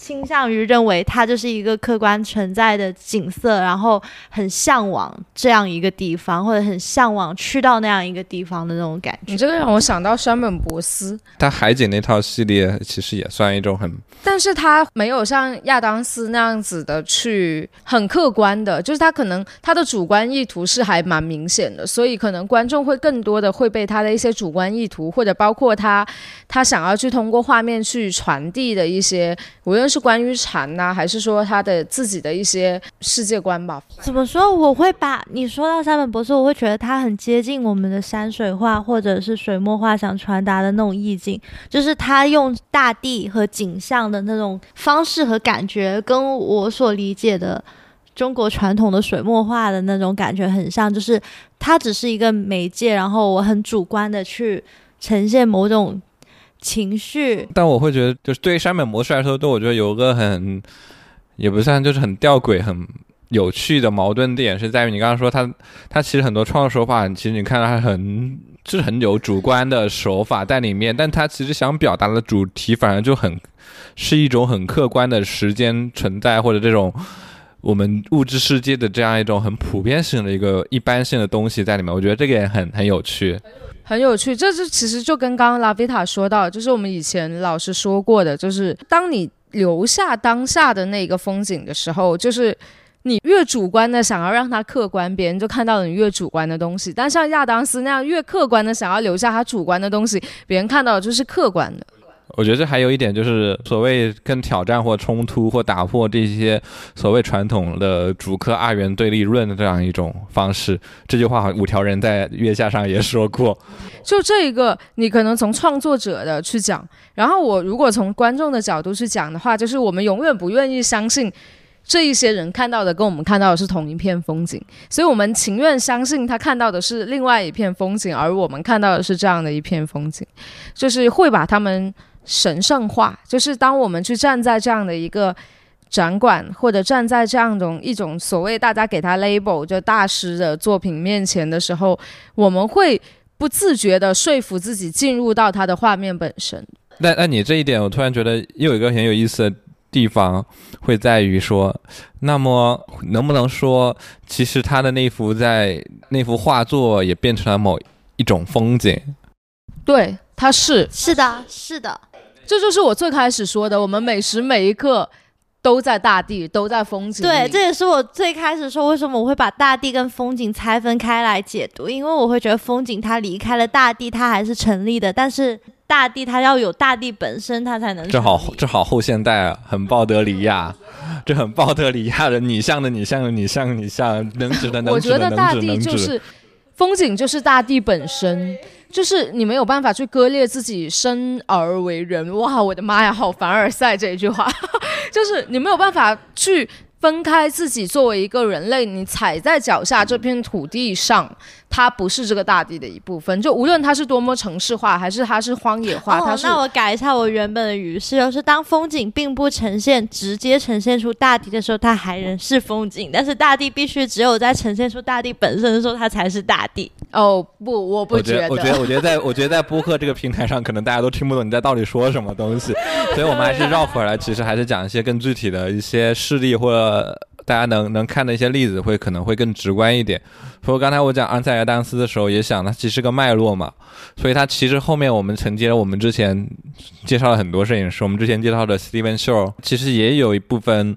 倾向于认为它就是一个客观存在的景色，然后很向往这样一个地方，或者很向往去到那样一个地方的那种感觉。你这个让我想到山本博斯，他海景那套系列其实也算一种很，但是他没有像亚当斯那样子的去很客观的，就是他可能他的主观意图是还蛮明显的，所以可能观众会更多的会被他的一些主观意图，或者包括他他想要去通过画面去传递的一些，无论。是关于禅呐，还是说他的自己的一些世界观吧？怎么说？我会把你说到山本博士，我会觉得他很接近我们的山水画或者是水墨画想传达的那种意境，就是他用大地和景象的那种方式和感觉，跟我所理解的中国传统的水墨画的那种感觉很像，就是它只是一个媒介，然后我很主观的去呈现某种。情绪，但我会觉得，就是对于山本模式来说，对我觉得有个很，也不算，就是很吊诡、很有趣的矛盾点，是在于你刚刚说他，他其实很多创作手法，其实你看到他很，就是很有主观的手法在里面，但他其实想表达的主题，反而就很是一种很客观的时间存在，或者这种我们物质世界的这样一种很普遍性的一个一般性的东西在里面，我觉得这个也很很有趣。很有趣，这是其实就跟刚刚拉维塔说到，就是我们以前老师说过的，就是当你留下当下的那个风景的时候，就是你越主观的想要让它客观，别人就看到了你越主观的东西；但像亚当斯那样越客观的想要留下他主观的东西，别人看到的就是客观的。我觉得这还有一点，就是所谓跟挑战或冲突或打破这些所谓传统的主客二元对立论的这样一种方式。这句话五条人在月下上也说过。就这一个，你可能从创作者的去讲，然后我如果从观众的角度去讲的话，就是我们永远不愿意相信这一些人看到的跟我们看到的是同一片风景，所以我们情愿相信他看到的是另外一片风景，而我们看到的是这样的一片风景，就是会把他们。神圣化，就是当我们去站在这样的一个展馆，或者站在这样一种一种所谓大家给他 label 就大师的作品面前的时候，我们会不自觉的说服自己进入到他的画面本身。那那你这一点，我突然觉得又有一个很有意思的地方会在于说，那么能不能说，其实他的那幅在那幅画作也变成了某一种风景？对，他是是的，是的，这就是我最开始说的，我们每时每一刻都在大地，都在风景。对，这也是我最开始说为什么我会把大地跟风景拆分开来解读，因为我会觉得风景它离开了大地，它还是成立的，但是大地它要有大地本身，它才能这好成立这好后现代啊，很鲍德里亚，这很鲍德里亚的你像的你像的你像的你像能指的能我指的觉得大能指能指。地就是风景，就是大地本身，就是你没有办法去割裂自己生而为人。哇，我的妈呀，好凡尔赛这一句话，[LAUGHS] 就是你没有办法去分开自己作为一个人类，你踩在脚下这片土地上，它不是这个大地的一部分。就无论它是多么城市化，还是它是荒野化，它哦，是那我改一下我原本的语势，就是当风景并不呈现直接呈现出大地的时候，它还仍是风景；但是大地必须只有在呈现出大地本身的时候，它才是大地。哦不，我不我觉得。我觉得，我觉得在，我觉得在播客这个平台上，可能大家都听不懂你在到底说什么东西，所以我们还是绕回来，其实还是讲一些更具体的一些事例或者呃大家能能看的一些例子，会可能会更直观一点。所以刚才我讲安塞亚当斯的时候，也想它其实是个脉络嘛，所以它其实后面我们承接了我们之前介绍了很多摄影师，我们之前介绍的 Steven Shore，其实也有一部分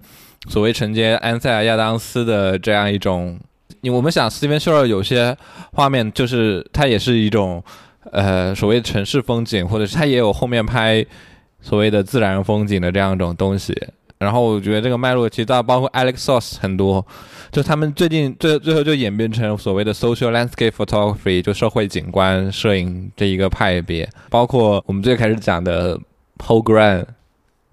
所谓承接安塞尔亚当斯的这样一种。你我们想，Steven Shore 有些画面就是它也是一种，呃，所谓城市风景，或者是它也有后面拍所谓的自然风景的这样一种东西。然后我觉得这个脉络其实到包括 Alex Soss 很多，就他们最近最最后就演变成所谓的 social landscape photography，就社会景观摄影这一个派别，包括我们最开始讲的 Paul Grant。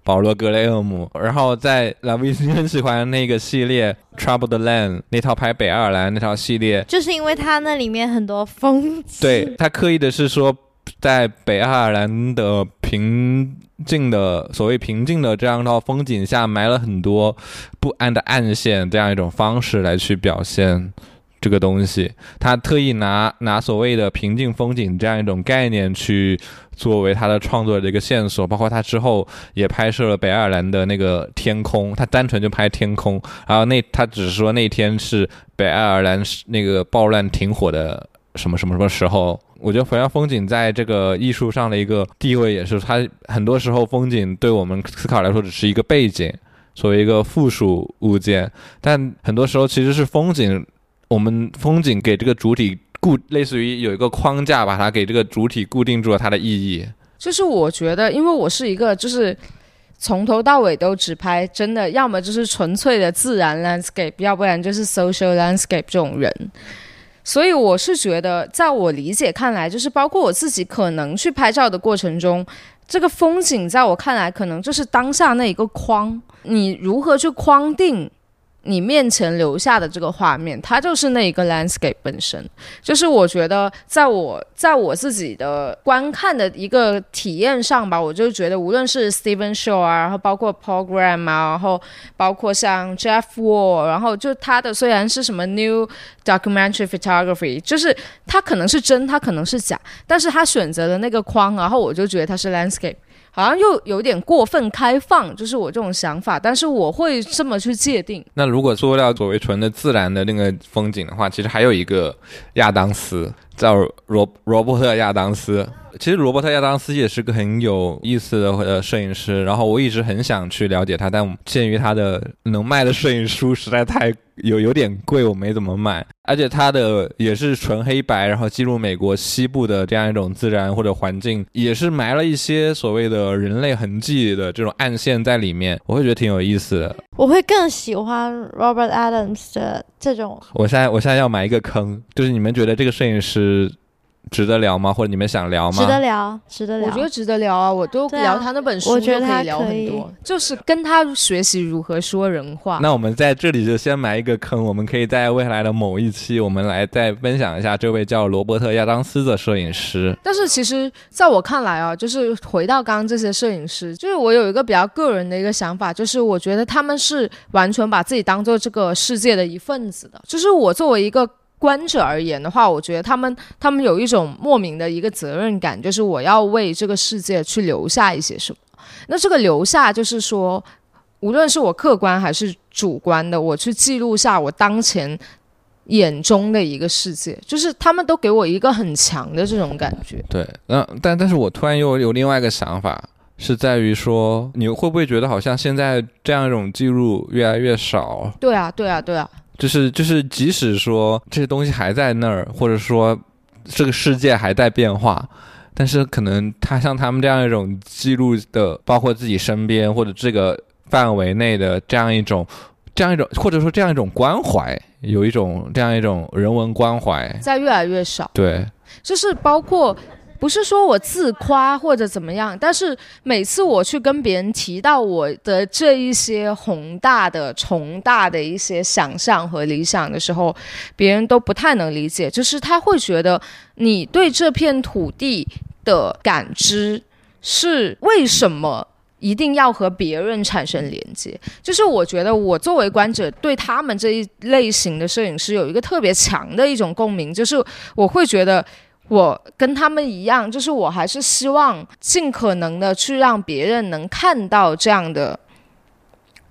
保罗·格雷厄姆，然后在拉维斯很喜欢那个系列《Troubled Land》那套拍北爱尔兰那套系列，就是因为它那里面很多风景，对他刻意的是说，在北爱尔兰的平静的所谓平静的这样一套风景下，埋了很多不安的暗线，这样一种方式来去表现这个东西。他特意拿拿所谓的平静风景这样一种概念去作为他的创作的一个线索，包括他之后也拍摄了北爱尔兰的那个天空，他单纯就拍天空，然后那他只是说那天是北爱尔兰那个暴乱停火的什么什么什么时候。我觉得回到风景在这个艺术上的一个地位，也是它很多时候风景对我们思考来说只是一个背景，作为一个附属物件，但很多时候其实是风景，我们风景给这个主体固，类似于有一个框架，把它给这个主体固定住了它的意义。就是我觉得，因为我是一个就是从头到尾都只拍真的，要么就是纯粹的自然 landscape，要不然就是 social landscape 这种人。所以我是觉得，在我理解看来，就是包括我自己可能去拍照的过程中，这个风景在我看来，可能就是当下那一个框，你如何去框定你面前留下的这个画面，它就是那一个 landscape 本身。就是我觉得，在我在我自己的观看的一个体验上吧，我就觉得，无论是 Steven s h o w 啊，然后包括 Program 啊，然后包括像 Jeff Wall，然后就他的虽然是什么 New Documentary Photography，就是他可能是真，他可能是假，但是他选择的那个框，然后我就觉得他是 landscape。好像又有点过分开放，就是我这种想法，但是我会这么去界定。那如果说到所谓纯的自然的那个风景的话，其实还有一个亚当斯，叫罗罗伯特亚当斯。其实罗伯特亚当斯也是个很有意思的呃摄影师，然后我一直很想去了解他，但鉴于他的能卖的摄影书实在太有有点贵，我没怎么买。而且他的也是纯黑白，然后记录美国西部的这样一种自然或者环境，也是埋了一些所谓的人类痕迹的这种暗线在里面，我会觉得挺有意思的。我会更喜欢 Robert Adams 的这种。我现在我现在要埋一个坑，就是你们觉得这个摄影师值得聊吗？或者你们想聊吗？值得聊，值得聊。我觉得值得聊啊，我都聊他那本书，我觉得就可以聊很多，就是跟他学习如何说人话。那我们在这里就先埋一个坑，我们可以在未来的某一期，我们来再分享一下这位叫罗伯特亚当斯的摄影师。但是其实，在我看来啊，就是回到刚刚这些摄影师，就是我有一个比较个人的一个想法，就是我觉得他们是完全把自己当做这个世界的一份子的。就是我作为一个观者而言的话，我觉得他们他们有一种莫名的一个责任感，就是我要为这个世界去留下一些什么。那这个留下，就是说。无论是我客观还是主观的，我去记录下我当前眼中的一个世界，就是他们都给我一个很强的这种感觉。对，嗯，但但是我突然又有另外一个想法，是在于说，你会不会觉得好像现在这样一种记录越来越少？对啊，对啊，对啊，就是就是，即使说这些东西还在那儿，或者说这个世界还在变化，但是可能他像他们这样一种记录的，包括自己身边或者这个范围内的这样一种。这样一种，或者说这样一种关怀，有一种这样一种人文关怀，在越来越少。对，就是包括，不是说我自夸或者怎么样，但是每次我去跟别人提到我的这一些宏大的、宏大的一些想象和理想的时候，别人都不太能理解，就是他会觉得你对这片土地的感知是为什么？一定要和别人产生连接，就是我觉得我作为观者对他们这一类型的摄影师有一个特别强的一种共鸣，就是我会觉得我跟他们一样，就是我还是希望尽可能的去让别人能看到这样的。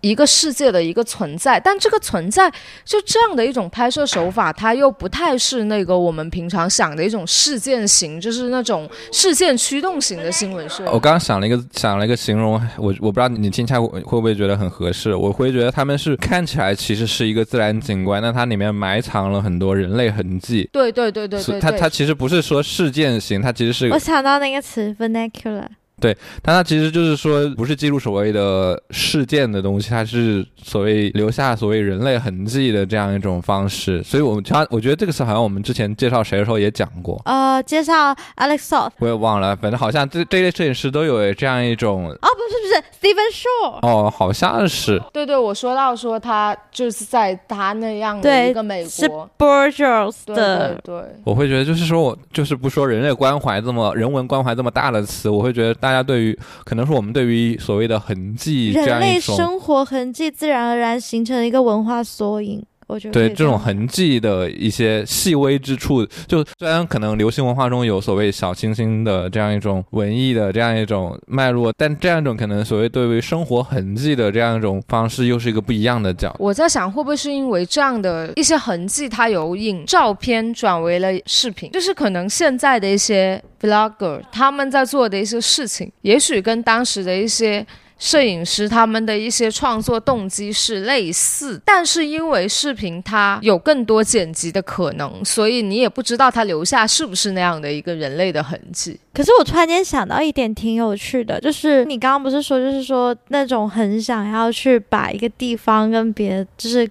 一个世界的一个存在，但这个存在就这样的一种拍摄手法，它又不太是那个我们平常想的一种事件型，就是那种事件驱动型的新闻摄影。我刚刚想了一个想了一个形容，我我不知道你听起来会会不会觉得很合适？我会觉得他们是看起来其实是一个自然景观，但它里面埋藏了很多人类痕迹。对对对对对，它它其实不是说事件型，它其实是我想到那个词 vernacular。对，但它其实就是说，不是记录所谓的事件的东西，它是所谓留下所谓人类痕迹的这样一种方式。所以，我们他我觉得这个词好像我们之前介绍谁的时候也讲过。呃，介绍 Alex Soth，我也忘了，反正好像这这类摄影师都有这样一种。哦，不是不是，Steven Shaw。哦，好像是。对对，我说到说他就是在他那样的一个美国，是 Burgos 的。对，我会觉得就是说我就是不说人类关怀这么人文关怀这么大的词，我会觉得。大家对于可能是我们对于所谓的痕迹，人类生活痕迹自然而然形成了一个文化缩影。我觉得对这种痕迹的一些细微之处，就虽然可能流行文化中有所谓小清新的这样一种文艺的这样一种脉络，但这样一种可能所谓对于生活痕迹的这样一种方式，又是一个不一样的角。我在想，会不会是因为这样的一些痕迹，它由影照片转为了视频，就是可能现在的一些 vlogger 他们在做的一些事情，也许跟当时的一些。摄影师他们的一些创作动机是类似，但是因为视频它有更多剪辑的可能，所以你也不知道它留下是不是那样的一个人类的痕迹。可是我突然间想到一点挺有趣的，就是你刚刚不是说，就是说那种很想要去把一个地方跟别，就是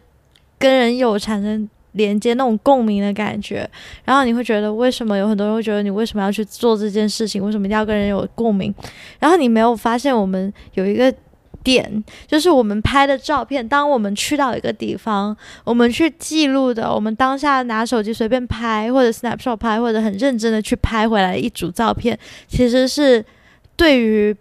跟人有产生。连接那种共鸣的感觉，然后你会觉得为什么有很多人会觉得你为什么要去做这件事情？为什么一定要跟人有共鸣？然后你没有发现我们有一个点，就是我们拍的照片，当我们去到一个地方，我们去记录的，我们当下拿手机随便拍，或者 snapshot 拍，或者很认真的去拍回来一组照片，其实是对于。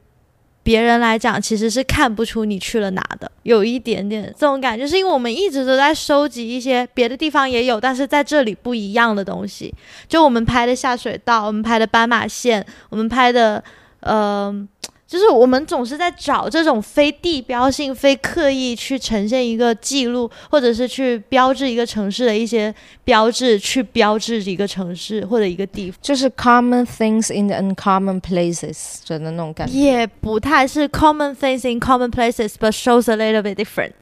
别人来讲，其实是看不出你去了哪的，有一点点这种感觉，是因为我们一直都在收集一些别的地方也有，但是在这里不一样的东西。就我们拍的下水道，我们拍的斑马线，我们拍的，嗯。就是我们总是在找这种非地标性、非刻意去呈现一个记录，或者是去标志一个城市的一些标志，去标志一个城市或者一个地方，就是 common things in the uncommon places 真的那种感觉。也不太是 common things in common places，but shows a little bit different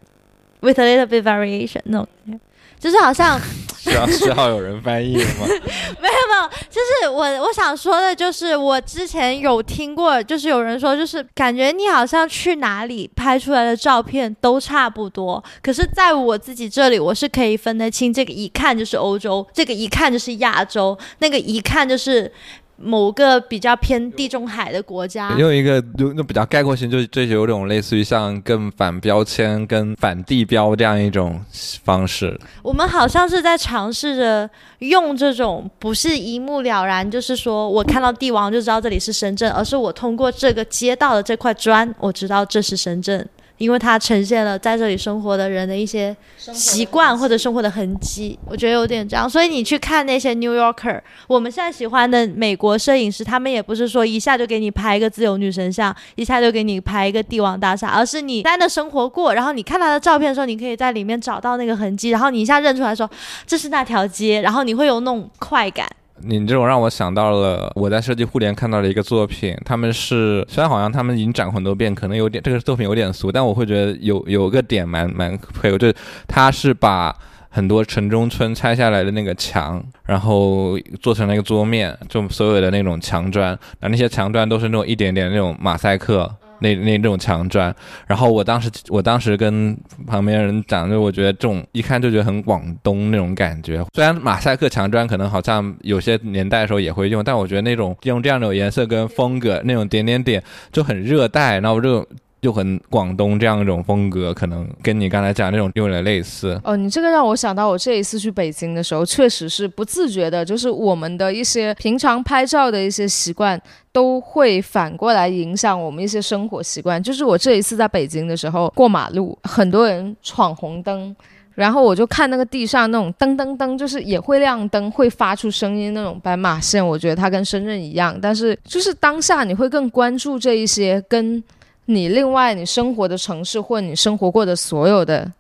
with a little bit variation 那种。就是好像需要 [LAUGHS] 需要有人翻译吗？[LAUGHS] 没有没有，就是我我想说的，就是我之前有听过，就是有人说，就是感觉你好像去哪里拍出来的照片都差不多，可是在我自己这里，我是可以分得清，这个一看就是欧洲，这个一看就是亚洲，那个一看就是。某个比较偏地中海的国家，用一个就就比较概括性，就这有种类似于像更反标签、跟反地标这样一种方式。我们好像是在尝试着用这种不是一目了然，就是说我看到帝王就知道这里是深圳，而是我通过这个街道的这块砖，我知道这是深圳。因为它呈现了在这里生活的人的一些习惯或者生活的痕迹。我觉得有点这样，所以你去看那些 New Yorker，我们现在喜欢的美国摄影师，他们也不是说一下就给你拍一个自由女神像，一下就给你拍一个帝王大厦，而是你在那生活过，然后你看他的照片的时候，你可以在里面找到那个痕迹，然后你一下认出来说这是那条街，然后你会有那种快感。你这种让我想到了我在设计互联看到的一个作品，他们是虽然好像他们已经展过很多遍，可能有点这个作品有点俗，但我会觉得有 [LAUGHS] 有个点蛮蛮配合，就是他是把很多城中村拆下来的那个墙，然后做成了一个桌面，就所有的那种墙砖，然后那些墙砖都是那种一点点那种马赛克。那那那种墙砖，然后我当时我当时跟旁边人讲，就我觉得这种一看就觉得很广东那种感觉。虽然马赛克墙砖可能好像有些年代的时候也会用，但我觉得那种用这样的颜色跟风格，那种点点点就很热带，然后这种。就很广东这样一种风格，可能跟你刚才讲那种有点类似。哦，你这个让我想到，我这一次去北京的时候，确实是不自觉的，就是我们的一些平常拍照的一些习惯，都会反过来影响我们一些生活习惯。就是我这一次在北京的时候，过马路，很多人闯红灯，然后我就看那个地上那种噔噔噔，就是也会亮灯，会发出声音那种斑马线。我觉得它跟深圳一样，但是就是当下你会更关注这一些跟。你另外，你生活的城市或你生活过的所有的。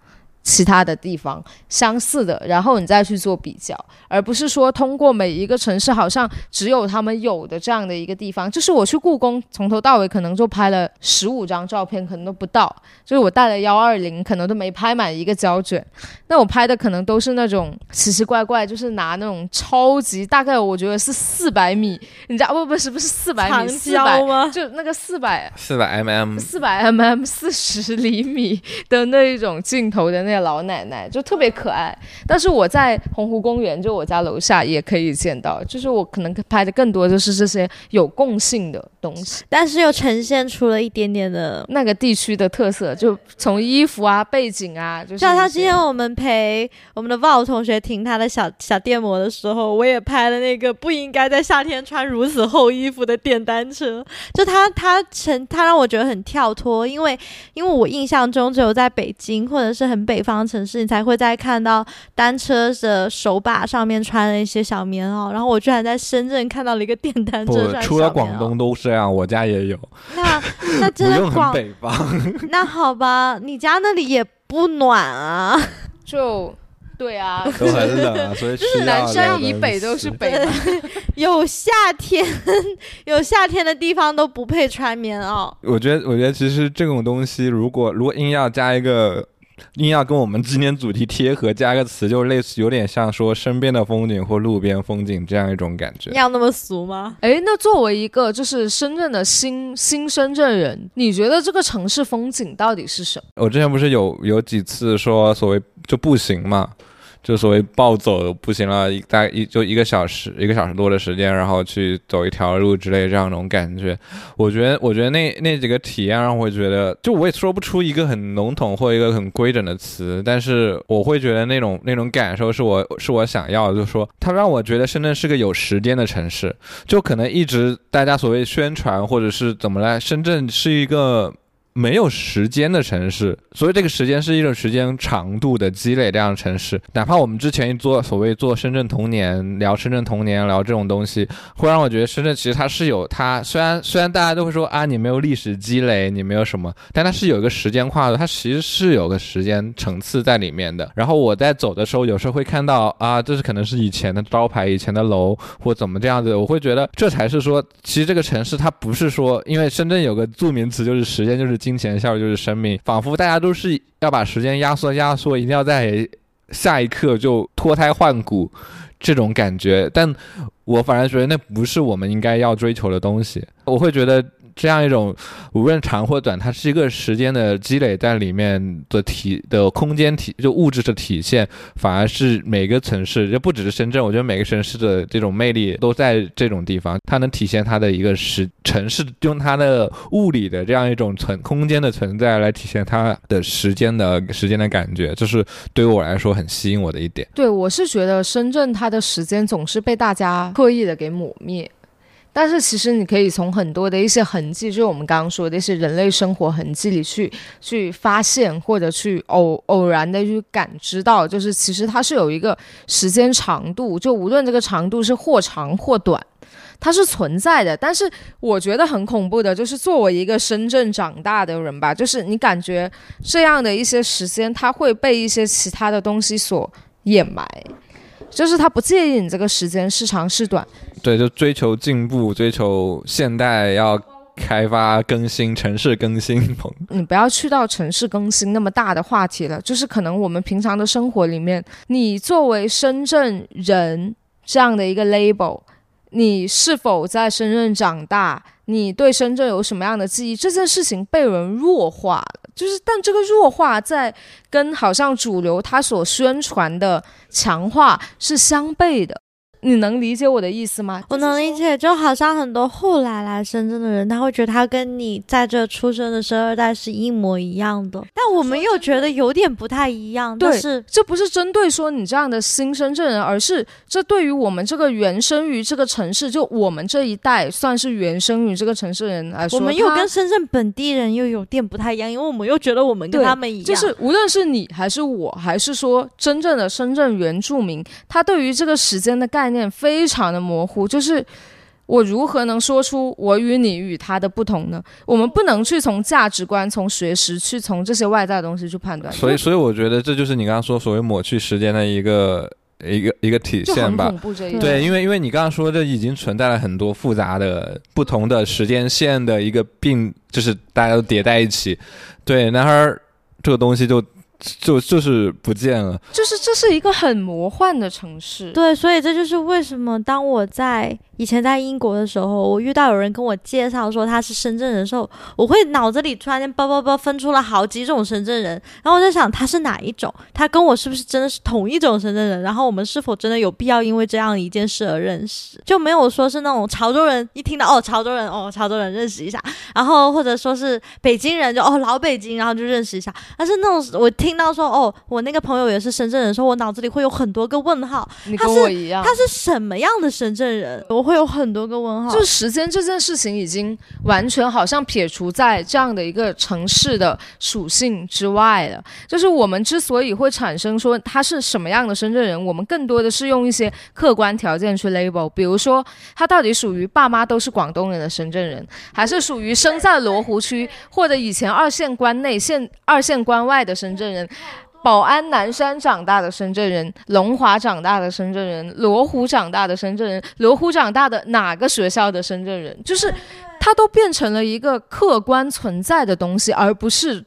其他的地方相似的，然后你再去做比较，而不是说通过每一个城市好像只有他们有的这样的一个地方。就是我去故宫，从头到尾可能就拍了十五张照片，可能都不到。就是我带了幺二零，可能都没拍满一个胶卷。那我拍的可能都是那种奇奇怪怪，就是拿那种超级大概我觉得是四百米，你知道不？不是不是四百米，四百吗？就那个四百四百 mm，四百 mm 四十厘米的那一种镜头的那。老奶奶就特别可爱，但是我在洪湖公园，就我家楼下也可以见到。就是我可能拍的更多就是这些有共性的东西，但是又呈现出了一点点的那个地区的特色，就从衣服啊、背景啊，就像像今天我们陪我们的 Val 同学停他的小小电摩的时候，我也拍了那个不应该在夏天穿如此厚衣服的电单车。就他他成他让我觉得很跳脱，因为因为我印象中只有在北京或者是很北。方城市，你才会再看到单车的手把上面穿了一些小棉袄。然后我居然在深圳看到了一个电单车，除了广东都是这样，我家也有。那那真的 [LAUGHS] 广北方？[LAUGHS] 那好吧，你家那里也不暖啊？[LAUGHS] 就对啊，都很冷啊，所以就是南山以北都是北。有夏天，有夏天的地方都不配穿棉袄。我觉得，我觉得其实这种东西，如果如果硬要加一个。[LAUGHS] 硬要跟我们今天主题贴合，加个词，就类似有点像说身边的风景或路边风景这样一种感觉。要那么俗吗？哎，那作为一个就是深圳的新新深圳人，你觉得这个城市风景到底是什么？我之前不是有有几次说所谓就步行嘛。就所谓暴走不行了一大一就一个小时一个小时多的时间，然后去走一条路之类这样一种感觉，我觉得我觉得那那几个体验让我觉得，就我也说不出一个很笼统或一个很规整的词，但是我会觉得那种那种感受是我是我想要，就是说它让我觉得深圳是个有时间的城市，就可能一直大家所谓宣传或者是怎么来，深圳是一个。没有时间的城市，所以这个时间是一种时间长度的积累。这样的城市，哪怕我们之前做所谓做深圳童年，聊深圳童年，聊这种东西，会让我觉得深圳其实它是有它。虽然虽然大家都会说啊，你没有历史积累，你没有什么，但它是有一个时间跨度，它其实是有个时间层次在里面的。然后我在走的时候，有时候会看到啊，这是可能是以前的招牌、以前的楼或怎么这样子，我会觉得这才是说，其实这个城市它不是说，因为深圳有个著名词就是时间就是。金钱效率就是生命，仿佛大家都是要把时间压缩压缩，一定要在下一刻就脱胎换骨，这种感觉。但我反而觉得那不是我们应该要追求的东西。我会觉得。这样一种无论长或短，它是一个时间的积累在里面的体的空间体，就物质的体现，反而是每个城市，就不只是深圳，我觉得每个城市的这种魅力都在这种地方，它能体现它的一个时城市用它的物理的这样一种存空间的存在来体现它的时间的时间的感觉，这是对于我来说很吸引我的一点。对我是觉得深圳它的时间总是被大家刻意的给抹灭。但是其实你可以从很多的一些痕迹，就是我们刚刚说的一些人类生活痕迹里去去发现，或者去偶偶然的去感知到，就是其实它是有一个时间长度，就无论这个长度是或长或短。它是存在的，但是我觉得很恐怖的，就是作为一个深圳长大的人吧，就是你感觉这样的一些时间，它会被一些其他的东西所掩埋，就是他不介意你这个时间是长是短。对，就追求进步，追求现代，要开发更新，城市更新。你不要去到城市更新那么大的话题了，就是可能我们平常的生活里面，你作为深圳人这样的一个 label。你是否在深圳长大？你对深圳有什么样的记忆？这件事情被人弱化了，就是，但这个弱化在跟好像主流他所宣传的强化是相悖的。你能理解我的意思吗？我能理解，就好像很多后来来深圳的人，他会觉得他跟你在这出生的生二代是一模一样的，但我们又觉得有点不太一样。对，是这不是针对说你这样的新深圳人，而是这对于我们这个原生于这个城市，就我们这一代算是原生于这个城市人来说，我们又跟深圳本地人又有点不太一样，因为我们又觉得我们跟他们一样。就是无论是你还是我，还是说真正的深圳原住民，他对于这个时间的概念非常。的模糊，就是我如何能说出我与你与他的不同呢？我们不能去从价值观、从学识、去从这些外在的东西去判断。所以，所以我觉得这就是你刚刚说所谓抹去时间的一个一个一个体现吧。对，因为因为你刚刚说这已经存在了很多复杂的不同的时间线的一个并，就是大家都叠在一起。对，然而这个东西就。就就是不见了，就是这是一个很魔幻的城市，对，所以这就是为什么当我在。以前在英国的时候，我遇到有人跟我介绍说他是深圳人的时候，我会脑子里突然间叭叭叭分出了好几种深圳人，然后我在想他是哪一种，他跟我是不是真的是同一种深圳人，然后我们是否真的有必要因为这样一件事而认识，就没有说是那种潮州人一听到哦潮州人哦潮州人认识一下，然后或者说是北京人就哦老北京，然后就认识一下，但是那种我听到说哦我那个朋友也是深圳人，说我脑子里会有很多个问号，你跟我一样，他是什么样的深圳人？我。会有很多个问号，就时间这件事情已经完全好像撇除在这样的一个城市的属性之外了。就是我们之所以会产生说他是什么样的深圳人，我们更多的是用一些客观条件去 label，比如说他到底属于爸妈都是广东人的深圳人，还是属于生在罗湖区或者以前二线关内、县二线关外的深圳人。宝安南山长大的深圳人，龙华长大的深圳人，罗湖长大的深圳人，罗湖长大的哪个学校的深圳人，就是，它都变成了一个客观存在的东西，而不是。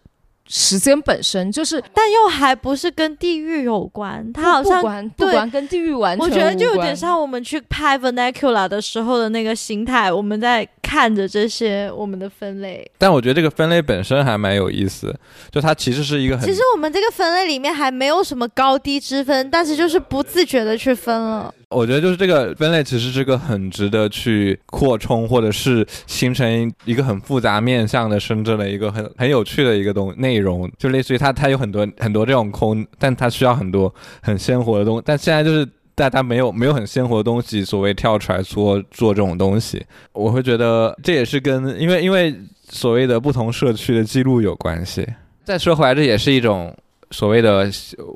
时间本身就是，但又还不是跟地域有关，它好像不管跟地域完全我觉得就有点像我们去拍 vernacular 的时候的那个心态，我们在看着这些我们的分类。但我觉得这个分类本身还蛮有意思，就它其实是一个很……其实我们这个分类里面还没有什么高低之分，但是就是不自觉的去分了。我觉得就是这个分类其实是个很值得去扩充，或者是形成一个很复杂面向的深圳的一个很很有趣的一个东内容，就类似于它它有很多很多这种空，但它需要很多很鲜活的东。但现在就是大家没有没有很鲜活的东西，所谓跳出来做做这种东西，我会觉得这也是跟因为因为所谓的不同社区的记录有关系。再说回来，这也是一种。所谓的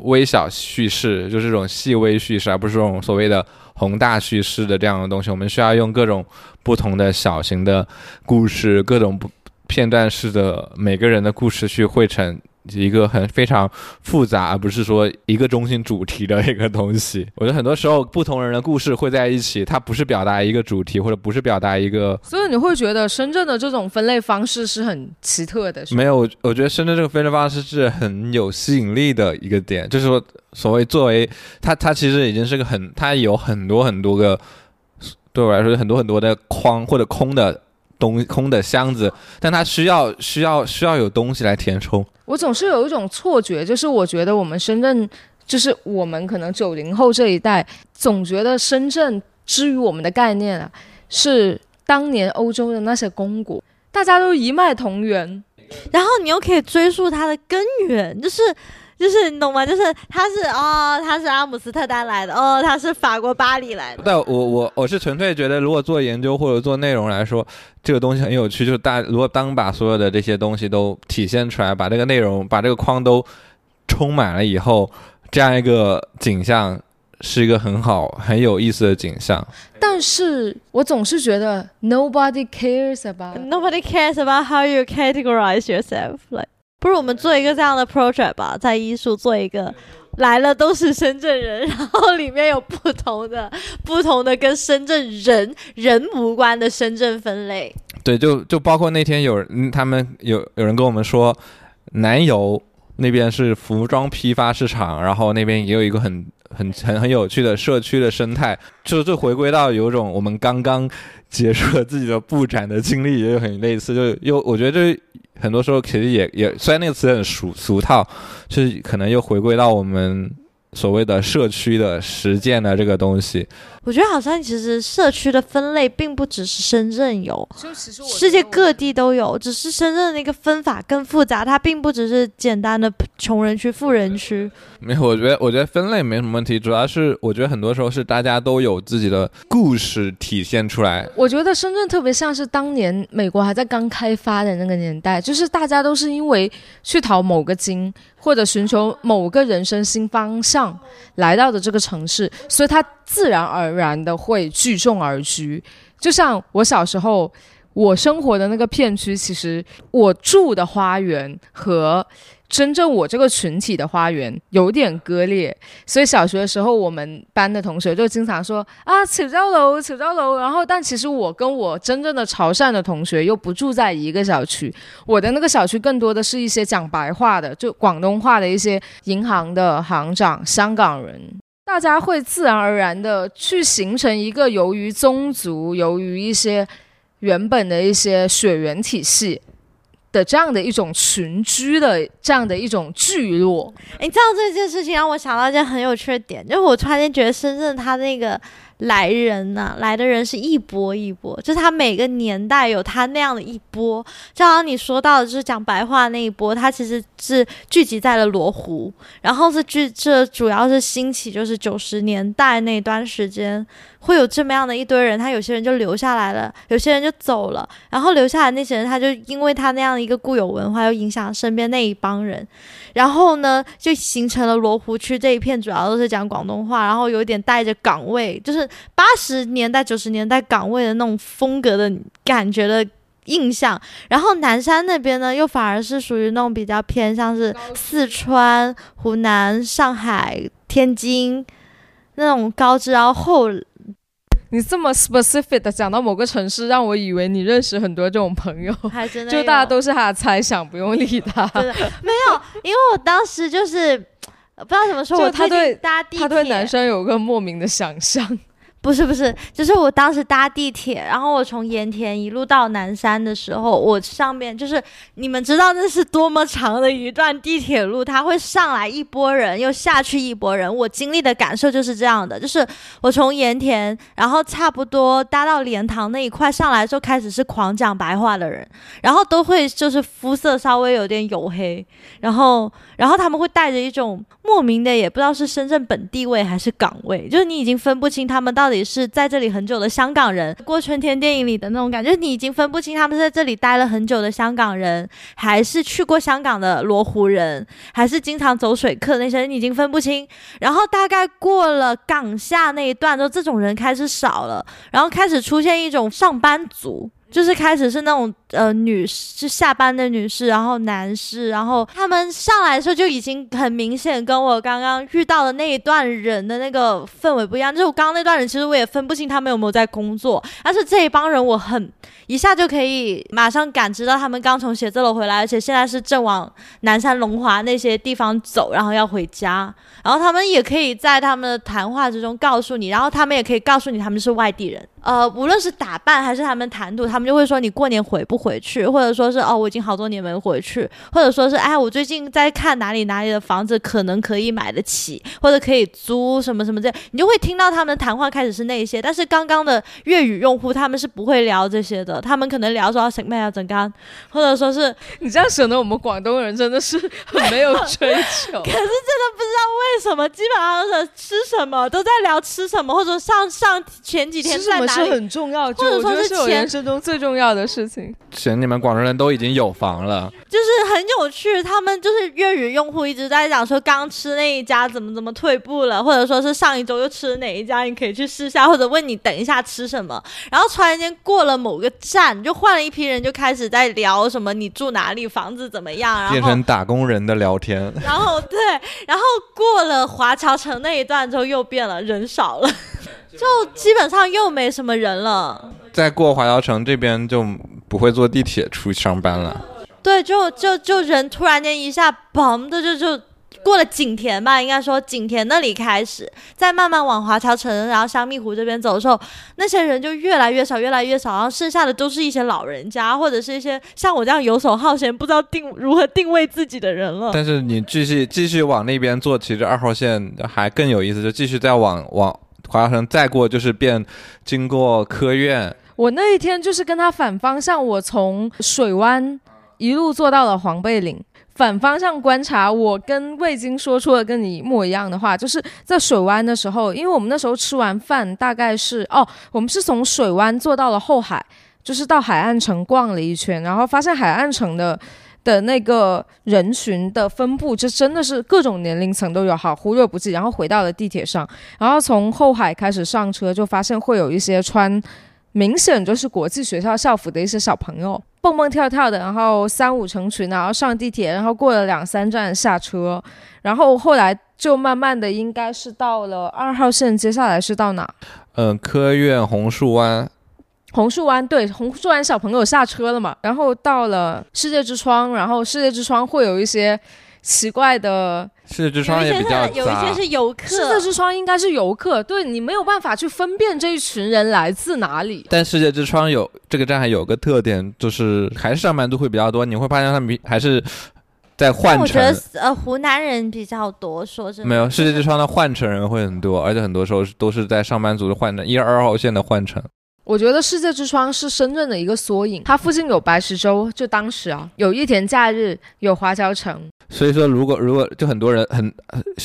微小叙事，就是这种细微叙事，而不是这种所谓的宏大叙事的这样的东西。我们需要用各种不同的小型的故事，各种不片段式的每个人的故事去汇成。一个很非常复杂，而不是说一个中心主题的一个东西。[LAUGHS] 我觉得很多时候不同人的故事会在一起，它不是表达一个主题，或者不是表达一个。所以你会觉得深圳的这种分类方式是很奇特的。没有，我觉得深圳这个分类方式是很有吸引力的一个点，就是说，所谓作为它，它其实已经是个很，它有很多很多个，对我来说很多很多的框或者空的。东空的箱子，但它需要需要需要有东西来填充。我总是有一种错觉，就是我觉得我们深圳，就是我们可能九零后这一代，总觉得深圳之于我们的概念啊，是当年欧洲的那些公国，大家都一脉同源，然后你又可以追溯它的根源，就是。就是你懂吗？就是他是哦，他是阿姆斯特丹来的，哦，他是法国巴黎来的。但我我我是纯粹觉得，如果做研究或者做内容来说，这个东西很有趣。就是大如果当把所有的这些东西都体现出来，把这个内容把这个框都充满了以后，这样一个景象是一个很好很有意思的景象。但是我总是觉得 nobody cares about nobody cares about how you categorize yourself like。不如我们做一个这样的 project 吧，在艺术做一个来了都是深圳人，然后里面有不同的、不同的跟深圳人人无关的深圳分类。对，就就包括那天有人，他们有有人跟我们说，南油那边是服装批发市场，然后那边也有一个很很很很有趣的社区的生态，就就回归到有种我们刚刚结束了自己的布展的经历，也有很类似，就又我觉得这。很多时候其实也也，虽然那个词很俗俗套，就是可能又回归到我们所谓的社区的实践的这个东西。我觉得好像其实社区的分类并不只是深圳有，世界各地都有，只是深圳的那个分法更复杂，它并不只是简单的穷人区、富人区。没有，我觉得我觉得分类没什么问题，主要是我觉得很多时候是大家都有自己的故事体现出来。我觉得深圳特别像是当年美国还在刚开发的那个年代，就是大家都是因为去淘某个金或者寻求某个人生新方向来到的这个城市，所以它自然而。然的会聚众而居，就像我小时候，我生活的那个片区，其实我住的花园和真正我这个群体的花园有点割裂，所以小学的时候，我们班的同学就经常说啊，楚州楼，楚州楼。然后，但其实我跟我真正的潮汕的同学又不住在一个小区，我的那个小区更多的是一些讲白话的，就广东话的一些银行的行长，香港人。大家会自然而然的去形成一个由于宗族、由于一些原本的一些血缘体系的这样的一种群居的这样的一种聚落。你知道这件事情让我想到一件很有趣的点，就是我突然间觉得深圳它那个。来人呐，来的人是一波一波，就是他每个年代有他那样的一波。就好像你说到的，就是讲白话那一波，他其实是聚集在了罗湖，然后是聚这主要是兴起，就是九十年代那段时间会有这么样的一堆人，他有些人就留下来了，有些人就走了，然后留下来那些人，他就因为他那样的一个固有文化，又影响身边那一帮人。然后呢，就形成了罗湖区这一片，主要都是讲广东话，然后有点带着港味，就是八十年代、九十年代港味的那种风格的感觉的印象。然后南山那边呢，又反而是属于那种比较偏向是四川、湖南、上海、天津那种高知，然后后。你这么 specific 的讲到某个城市，让我以为你认识很多这种朋友，[LAUGHS] 还真的，就大家都是他的猜想，不用理他。[LAUGHS] 没有，因为我当时就是不知道怎么说，我他对搭地他对男生有个莫名的想象。不是不是，就是我当时搭地铁，然后我从盐田一路到南山的时候，我上面就是你们知道那是多么长的一段地铁路，它会上来一波人，又下去一波人。我经历的感受就是这样的，就是我从盐田，然后差不多搭到莲塘那一块上来之后，开始是狂讲白话的人，然后都会就是肤色稍微有点黝黑，然后然后他们会带着一种莫名的，也不知道是深圳本地味还是港味，就是你已经分不清他们到。里是在这里很久的香港人，过春天电影里的那种感觉，你已经分不清他们是在这里待了很久的香港人，还是去过香港的罗湖人，还是经常走水客那些人，已经分不清。然后大概过了港下那一段就，这种人开始少了，然后开始出现一种上班族。就是开始是那种呃女士下班的女士，然后男士，然后他们上来的时候就已经很明显跟我刚刚遇到的那一段人的那个氛围不一样。就是我刚刚那段人，其实我也分不清他们有没有在工作，但是这一帮人我很一下就可以马上感知到他们刚从写字楼回来，而且现在是正往南山龙华那些地方走，然后要回家。然后他们也可以在他们的谈话之中告诉你，然后他们也可以告诉你他们是外地人。呃，无论是打扮还是他们谈吐，他们就会说你过年回不回去，或者说是哦，我已经好多年没回去，或者说是哎，我最近在看哪里哪里的房子可能可以买得起，或者可以租什么什么这，你就会听到他们的谈话开始是那些。但是刚刚的粤语用户他们是不会聊这些的，他们可能聊说什么呀怎干，或者说是 [LAUGHS] 你这样显得我们广东人真的是 [LAUGHS] 很没有追求。可是真的不知道为什么，基本上是吃什么都在聊吃什么，或者上上前几天在哪是。很重要，或者说是我人生中最重要的事情。行，你们广州人都已经有房了，就是很有趣。他们就是粤语用户一直在讲说，刚吃那一家怎么怎么退步了，或者说是上一周又吃了哪一家，你可以去试下，或者问你等一下吃什么。然后突然间过了某个站，就换了一批人，就开始在聊什么你住哪里，房子怎么样，然后变成打工人的聊天。然后对，然后过了华侨城那一段之后又变了，人少了。就基本上又没什么人了。再过华侨城这边就不会坐地铁出去上班了。对，就就就人突然间一下嘣的就就过了景田吧，应该说景田那里开始，再慢慢往华侨城，然后香蜜湖这边走的时候，那些人就越来越少，越来越少，然后剩下的都是一些老人家或者是一些像我这样游手好闲、不知道定如何定位自己的人了。但是你继续继续往那边坐，其实二号线还更有意思，就继续再往往。华侨城再过就是变，经过科院。我那一天就是跟他反方向，我从水湾一路坐到了黄贝岭，反方向观察。我跟魏晶说出了跟你一模一样的话，就是在水湾的时候，因为我们那时候吃完饭，大概是哦，我们是从水湾坐到了后海，就是到海岸城逛了一圈，然后发现海岸城的。的那个人群的分布，就真的是各种年龄层都有，好忽略不计。然后回到了地铁上，然后从后海开始上车，就发现会有一些穿明显就是国际学校校服的一些小朋友，蹦蹦跳跳的，然后三五成群，然后上地铁，然后过了两三站下车，然后后来就慢慢的应该是到了二号线，接下来是到哪？嗯，科院红树湾。红树湾对红树湾小朋友下车了嘛？然后到了世界之窗，然后世界之窗会有一些奇怪的。世界之窗也比较有一些是游客。世界之窗应该是游客，对你没有办法去分辨这一群人来自哪里。但世界之窗有这个站还有个特点，就是还是上班族会比较多。你会发现他们还是在换乘。我觉得呃湖南人比较多，说真的。没有世界之窗的换乘人会很多，而且很多时候都是在上班族的换乘，一二号线的换乘。我觉得世界之窗是深圳的一个缩影，它附近有白石洲，就当时啊有一田假日，有华侨城。所以说，如果如果就很多人很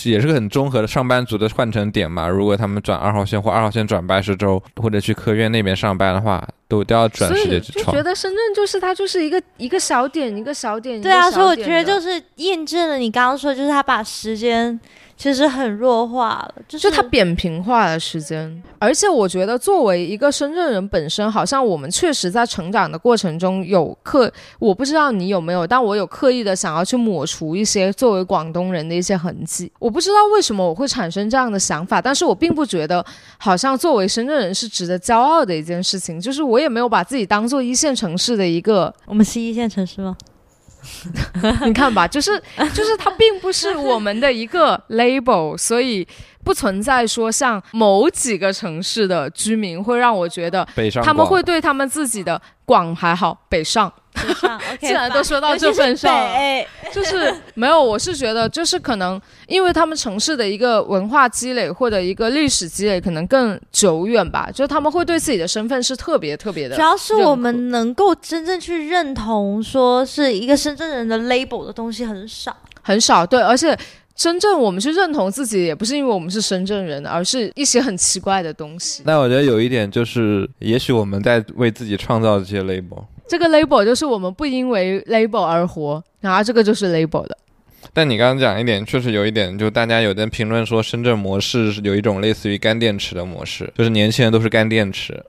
也是个很综合的上班族的换乘点嘛，如果他们转二号线或二号线转白石洲，或者去科院那边上班的话，都都要转世界之窗。就觉得深圳就是它就是一个一个小点一个小点。对啊，所以我觉得就是验证了你刚刚说，就是他把时间。其实很弱化了，就是它扁平化了时间。而且我觉得，作为一个深圳人本身，好像我们确实在成长的过程中有刻，我不知道你有没有，但我有刻意的想要去抹除一些作为广东人的一些痕迹。我不知道为什么我会产生这样的想法，但是我并不觉得好像作为深圳人是值得骄傲的一件事情。就是我也没有把自己当做一线城市的一个，我们是一线城市吗？[LAUGHS] 你看吧，就是就是它并不是我们的一个 [LAUGHS] label，所以不存在说像某几个城市的居民会让我觉得他们会对他们自己的广还好北上。[LAUGHS] 既然都说到这份上，[LAUGHS] 就是没有。我是觉得，就是可能因为他们城市的一个文化积累或者一个历史积累可能更久远吧，就他们会对自己的身份是特别特别的。主要是我们能够真正去认同说是一个深圳人的 label 的东西很少，很少。对，而且真正我们去认同自己，也不是因为我们是深圳人，而是一些很奇怪的东西。那我觉得有一点就是，也许我们在为自己创造这些 label。这个 label 就是我们不因为 label 而活，然后这个就是 label 的。但你刚刚讲一点，确实有一点，就大家有的评论说深圳模式是有一种类似于干电池的模式，就是年轻人都是干电池，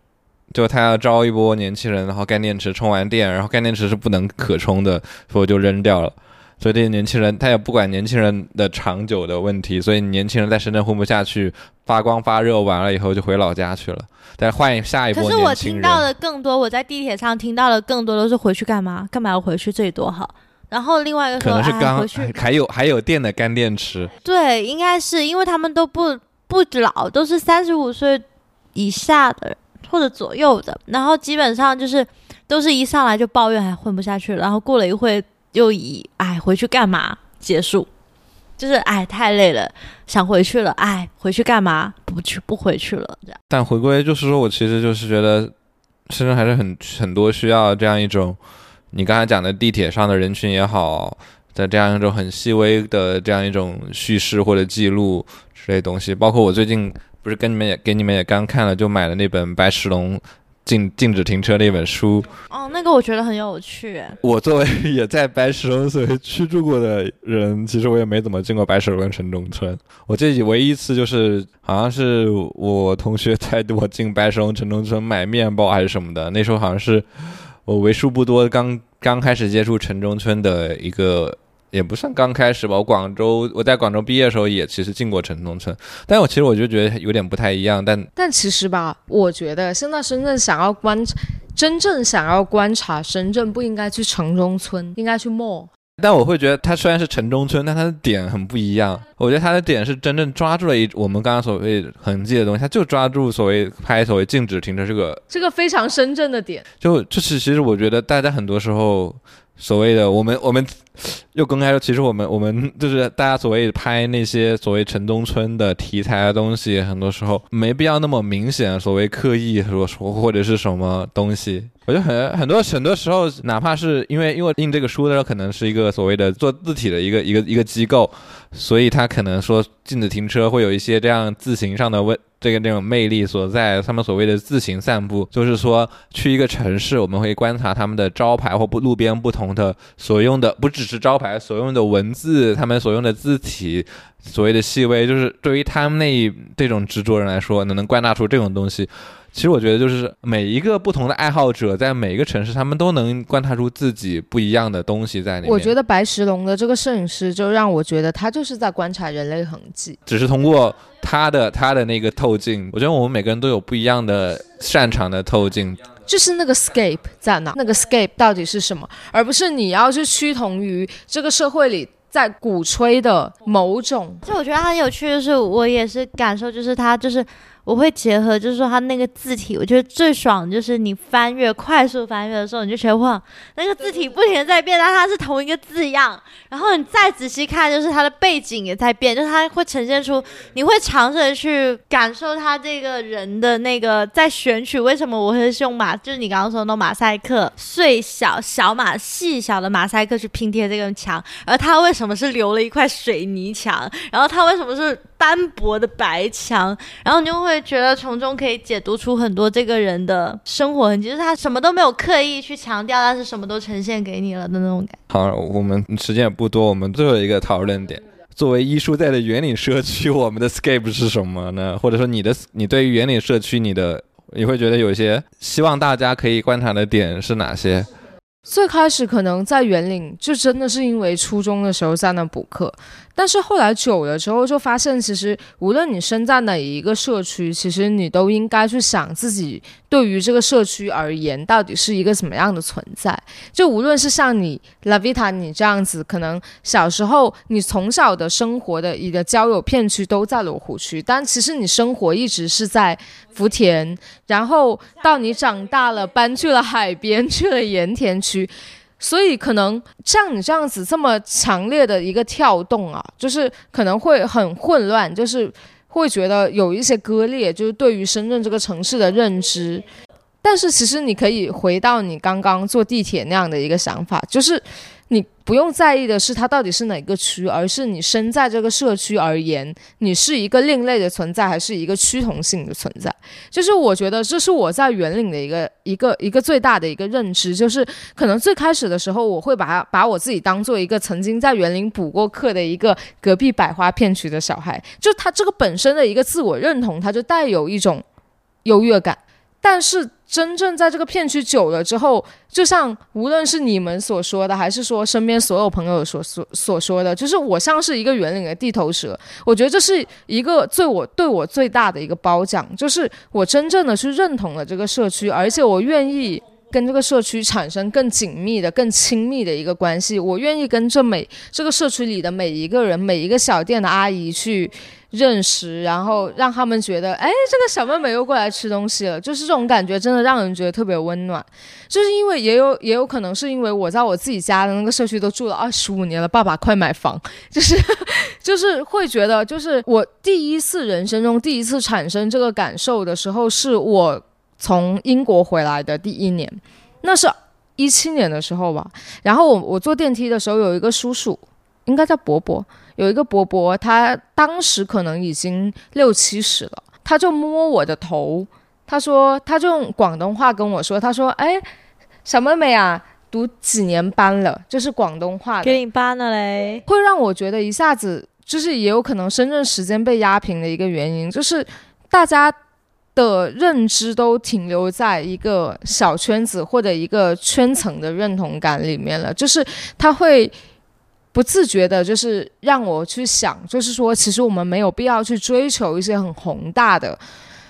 就他要招一波年轻人，然后干电池充完电，然后干电池是不能可充的，所以就扔掉了。所以这些年轻人他也不管年轻人的长久的问题，所以年轻人在深圳混不下去，发光发热完了以后就回老家去了。再换下一波可是我听到的更多，我在地铁上听到的更多都是回去干嘛？干嘛要回去？这里多好。然后另外一个可能是刚回去，还有还有电的干电池。对，应该是因为他们都不不老，都是三十五岁以下的，或者左右的，然后基本上就是都是一上来就抱怨还混不下去了，然后过了一会就以哎回去干嘛结束，就是哎太累了想回去了，哎回去干嘛不去不回去了这样。但回归就是说我其实就是觉得深圳还是很很多需要这样一种你刚才讲的地铁上的人群也好。的这样一种很细微的这样一种叙事或者记录之类东西，包括我最近不是跟你们也给你们也刚看了，就买了那本白石龙禁禁止停车那本书。哦，那个我觉得很有趣。我作为 [LAUGHS] 也在白石龙所谓居住过的人，其实我也没怎么进过白石龙城中村。我这里唯一一次就是好像是我同学带我进白石龙城中村买面包还是什么的，那时候好像是我为数不多刚刚开始接触城中村的一个。也不算刚开始吧。我广州，我在广州毕业的时候也其实进过城中村，但我其实我就觉得有点不太一样。但但其实吧，我觉得现在深圳想要观，真正想要观察深圳，不应该去城中村，应该去 mall。但我会觉得它虽然是城中村，但它的点很不一样。我觉得它的点是真正抓住了一我们刚刚所谓痕迹的东西，它就抓住所谓拍所谓禁止停车这个这个非常深圳的点。就就是其实我觉得大家很多时候。所谓的我们我们又公开说，其实我们我们就是大家所谓拍那些所谓城中村的题材的东西，很多时候没必要那么明显，所谓刻意说说或者是什么东西。我觉得很很多很多时候，哪怕是因为因为印这个书的时候，可能是一个所谓的做字体的一个一个一个机构，所以他可能说禁止停车会有一些这样字形上的问。这个那种魅力所在，他们所谓的自行散步，就是说去一个城市，我们会观察他们的招牌或不路边不同的所用的，不只是招牌所用的文字，他们所用的字体，所谓的细微，就是对于他们那这种执着人来说，能能观察出这种东西。其实我觉得，就是每一个不同的爱好者，在每一个城市，他们都能观察出自己不一样的东西在里面。我觉得白石龙的这个摄影师，就让我觉得他就是在观察人类痕迹，只是通过他的他的那个透镜。我觉得我们每个人都有不一样的擅长的透镜，就是那个 scape 在哪，那个 scape 到底是什么，而不是你要去趋同于这个社会里在鼓吹的某种。就我觉得很有趣的是，我也是感受，就是他就是。我会结合，就是说它那个字体，我觉得最爽就是你翻阅快速翻阅的时候，你就觉得哇，那个字体不停的在变，但它是同一个字样。然后你再仔细看，就是它的背景也在变，就是它会呈现出，你会尝试去感受它这个人的那个在选取。为什么我会用马，就是你刚刚说的马赛克，碎小小马细小的马赛克去拼贴这个墙，而它为什么是留了一块水泥墙？然后它为什么是？斑驳的白墙，然后你就会觉得从中可以解读出很多这个人的生活痕迹，就是他什么都没有刻意去强调，但是什么都呈现给你了的那种感。好，我们时间也不多，我们最后一个讨论点，作为一书在的园岭社区，我们的 scape 是什么呢？或者说你的你对于园岭社区，你的你会觉得有些希望大家可以观察的点是哪些？最开始可能在园岭，就真的是因为初中的时候在那补课。但是后来久了之后，就发现其实无论你身在哪一个社区，其实你都应该去想自己对于这个社区而言到底是一个什么样的存在。就无论是像你 Lavita 你这样子，可能小时候你从小的生活的一个交友片区都在罗湖区，但其实你生活一直是在福田，然后到你长大了搬去了海边，去了盐田区。所以可能像你这样子这么强烈的一个跳动啊，就是可能会很混乱，就是会觉得有一些割裂，就是对于深圳这个城市的认知。但是其实你可以回到你刚刚坐地铁那样的一个想法，就是。你不用在意的是它到底是哪个区，而是你身在这个社区而言，你是一个另类的存在，还是一个趋同性的存在？就是我觉得这是我在园岭的一个一个一个最大的一个认知，就是可能最开始的时候，我会把把我自己当做一个曾经在园林补过课的一个隔壁百花片区的小孩，就他这个本身的一个自我认同，他就带有一种优越感，但是。真正在这个片区久了之后，就像无论是你们所说的，还是说身边所有朋友所所所说的，就是我像是一个园岭的地头蛇。我觉得这是一个对我对我最大的一个褒奖，就是我真正的去认同了这个社区，而且我愿意跟这个社区产生更紧密的、更亲密的一个关系。我愿意跟这每这个社区里的每一个人、每一个小店的阿姨去认识，然后让他们觉得，哎，这个小妹妹又过来吃东西了，就是这种感觉，真的让人觉得特别温暖。就是因为也有也有可能是因为我在我自己家的那个社区都住了二十五年了，爸爸快买房，[LAUGHS] 就是 [LAUGHS] 就是会觉得，就是我第一次人生中第一次产生这个感受的时候，是我从英国回来的第一年，那是一七年的时候吧。然后我我坐电梯的时候，有一个叔叔，应该叫伯伯。有一个伯伯，他当时可能已经六七十了，他就摸我的头，他说，他就用广东话跟我说，他说，哎，小妹妹啊，读几年班了？就是广东话，给你班了嘞，会让我觉得一下子，就是也有可能深圳时间被压平的一个原因，就是大家的认知都停留在一个小圈子或者一个圈层的认同感里面了，就是他会。不自觉的，就是让我去想，就是说，其实我们没有必要去追求一些很宏大的、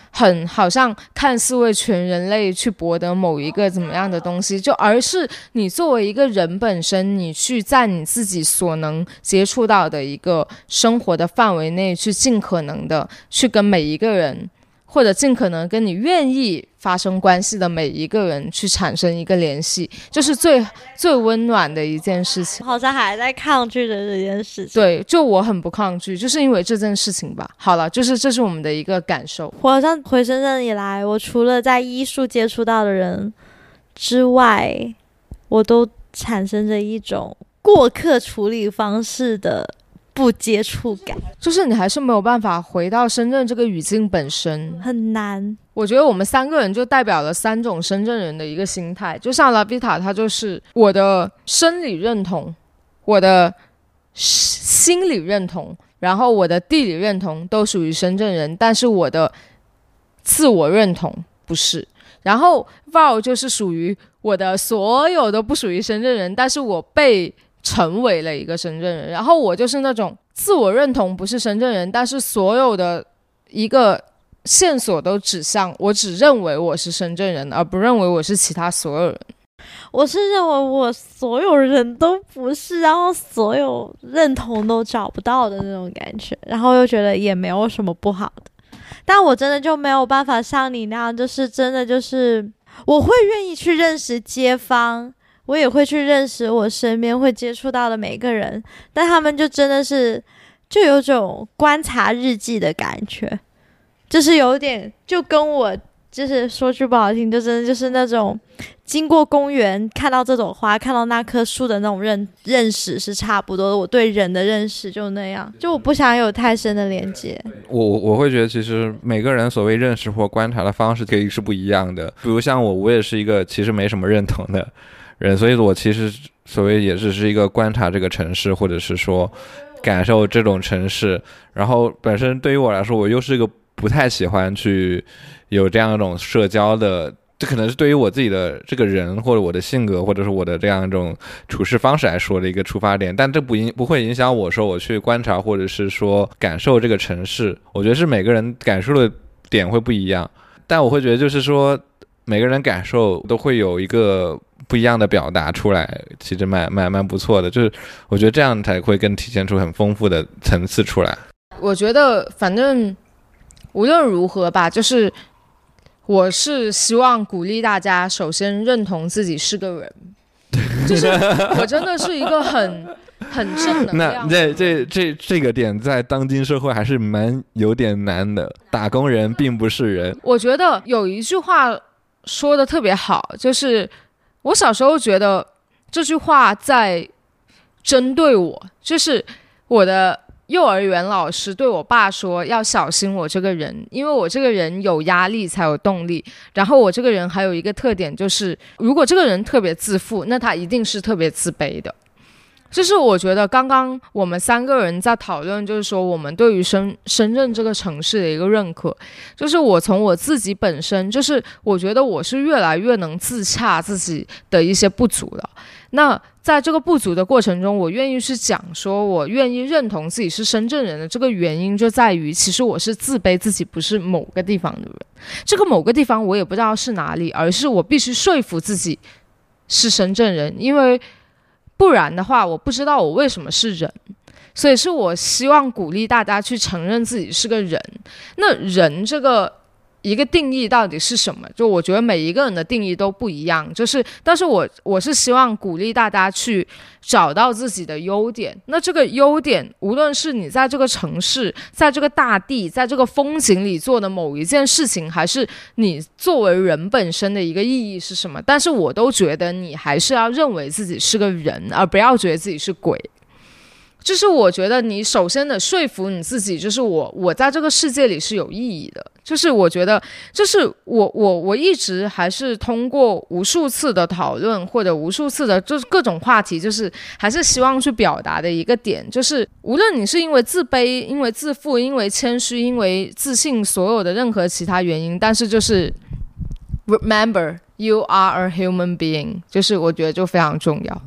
很好像看似为全人类去博得某一个怎么样的东西，就而是你作为一个人本身，你去在你自己所能接触到的一个生活的范围内，去尽可能的去跟每一个人。或者尽可能跟你愿意发生关系的每一个人去产生一个联系，就是最最温暖的一件事情。好像还在抗拒着这件事情。对，就我很不抗拒，就是因为这件事情吧。好了，就是这是我们的一个感受。我好像回深圳以来，我除了在医术接触到的人之外，我都产生着一种过客处理方式的。不接触感，就是你还是没有办法回到深圳这个语境本身，很难。我觉得我们三个人就代表了三种深圳人的一个心态，就像拉比塔，他就是我的生理认同，我的心理认同，然后我的地理认同都属于深圳人，但是我的自我认同不是。然后 Val 就是属于我的所有都不属于深圳人，但是我被。成为了一个深圳人，然后我就是那种自我认同不是深圳人，但是所有的一个线索都指向我，只认为我是深圳人，而不认为我是其他所有人。我是认为我所有人都不是，然后所有认同都找不到的那种感觉，然后又觉得也没有什么不好的，但我真的就没有办法像你那样，就是真的就是我会愿意去认识街坊。我也会去认识我身边会接触到的每个人，但他们就真的是，就有种观察日记的感觉，就是有点就跟我就是说句不好听，就真的就是那种经过公园看到这种花，看到那棵树的那种认认识是差不多的。我对人的认识就那样，就我不想有太深的连接。我我会觉得其实每个人所谓认识或观察的方式可以是不一样的。比如像我，我也是一个其实没什么认同的。人，所以我其实所谓也只是一个观察这个城市，或者是说感受这种城市。然后本身对于我来说，我又是一个不太喜欢去有这样一种社交的。这可能是对于我自己的这个人，或者我的性格，或者是我的这样一种处事方式来说的一个出发点。但这不影不会影响我说我去观察，或者是说感受这个城市。我觉得是每个人感受的点会不一样。但我会觉得就是说每个人感受都会有一个。不一样的表达出来，其实蛮蛮蛮不错的。就是我觉得这样才会更体现出很丰富的层次出来。我觉得反正无论如何吧，就是我是希望鼓励大家，首先认同自己是个人。[LAUGHS] 就是我真的是一个很 [LAUGHS] 很正能量。那这这这这个点在当今社会还是蛮有点难的。打工人并不是人。我觉得有一句话说的特别好，就是。我小时候觉得这句话在针对我，就是我的幼儿园老师对我爸说要小心我这个人，因为我这个人有压力才有动力。然后我这个人还有一个特点，就是如果这个人特别自负，那他一定是特别自卑的。就是我觉得刚刚我们三个人在讨论，就是说我们对于深深圳这个城市的一个认可，就是我从我自己本身，就是我觉得我是越来越能自洽自己的一些不足了。那在这个不足的过程中，我愿意去讲，说我愿意认同自己是深圳人的这个原因，就在于其实我是自卑自己不是某个地方的人，这个某个地方我也不知道是哪里，而是我必须说服自己是深圳人，因为。不然的话，我不知道我为什么是人，所以是我希望鼓励大家去承认自己是个人。那人这个。一个定义到底是什么？就我觉得每一个人的定义都不一样。就是，但是我我是希望鼓励大家去找到自己的优点。那这个优点，无论是你在这个城市、在这个大地、在这个风景里做的某一件事情，还是你作为人本身的一个意义是什么？但是我都觉得你还是要认为自己是个人，而不要觉得自己是鬼。就是我觉得你首先得说服你自己，就是我我在这个世界里是有意义的。就是我觉得，就是我我我一直还是通过无数次的讨论或者无数次的，就是各种话题，就是还是希望去表达的一个点，就是无论你是因为自卑、因为自负、因为谦虚、因为自信，所有的任何其他原因，但是就是 remember you are a human being，就是我觉得就非常重要。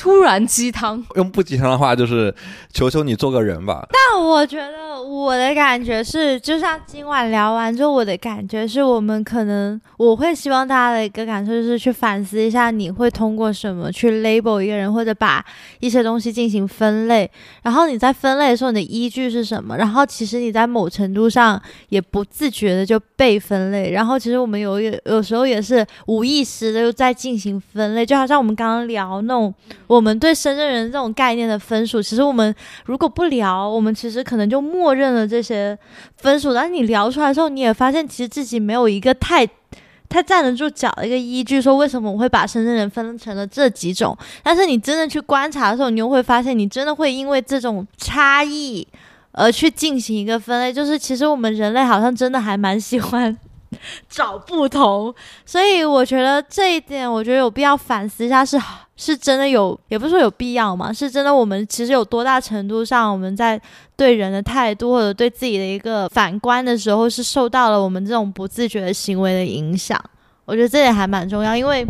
突然鸡汤，用不鸡汤的话就是求求你做个人吧。但我觉得我的感觉是，就像今晚聊完之后，我的感觉是我们可能我会希望大家的一个感受就是去反思一下，你会通过什么去 label 一个人，或者把一些东西进行分类。然后你在分类的时候，你的依据是什么？然后其实你在某程度上也不自觉的就被分类。然后其实我们有有有时候也是无意识的又在进行分类，就好像我们刚刚聊那种。我们对深圳人这种概念的分数，其实我们如果不聊，我们其实可能就默认了这些分数。但是你聊出来之后，你也发现其实自己没有一个太 [LAUGHS] 太站得住脚的一个依据，说为什么我会把深圳人分成了这几种。但是你真的去观察的时候，你又会发现，你真的会因为这种差异而去进行一个分类。就是其实我们人类好像真的还蛮喜欢。[LAUGHS] 找不同，所以我觉得这一点，我觉得有必要反思一下，是是真的有，也不是说有必要嘛，是真的。我们其实有多大程度上，我们在对人的态度或者对自己的一个反观的时候，是受到了我们这种不自觉的行为的影响。我觉得这点还蛮重要，因为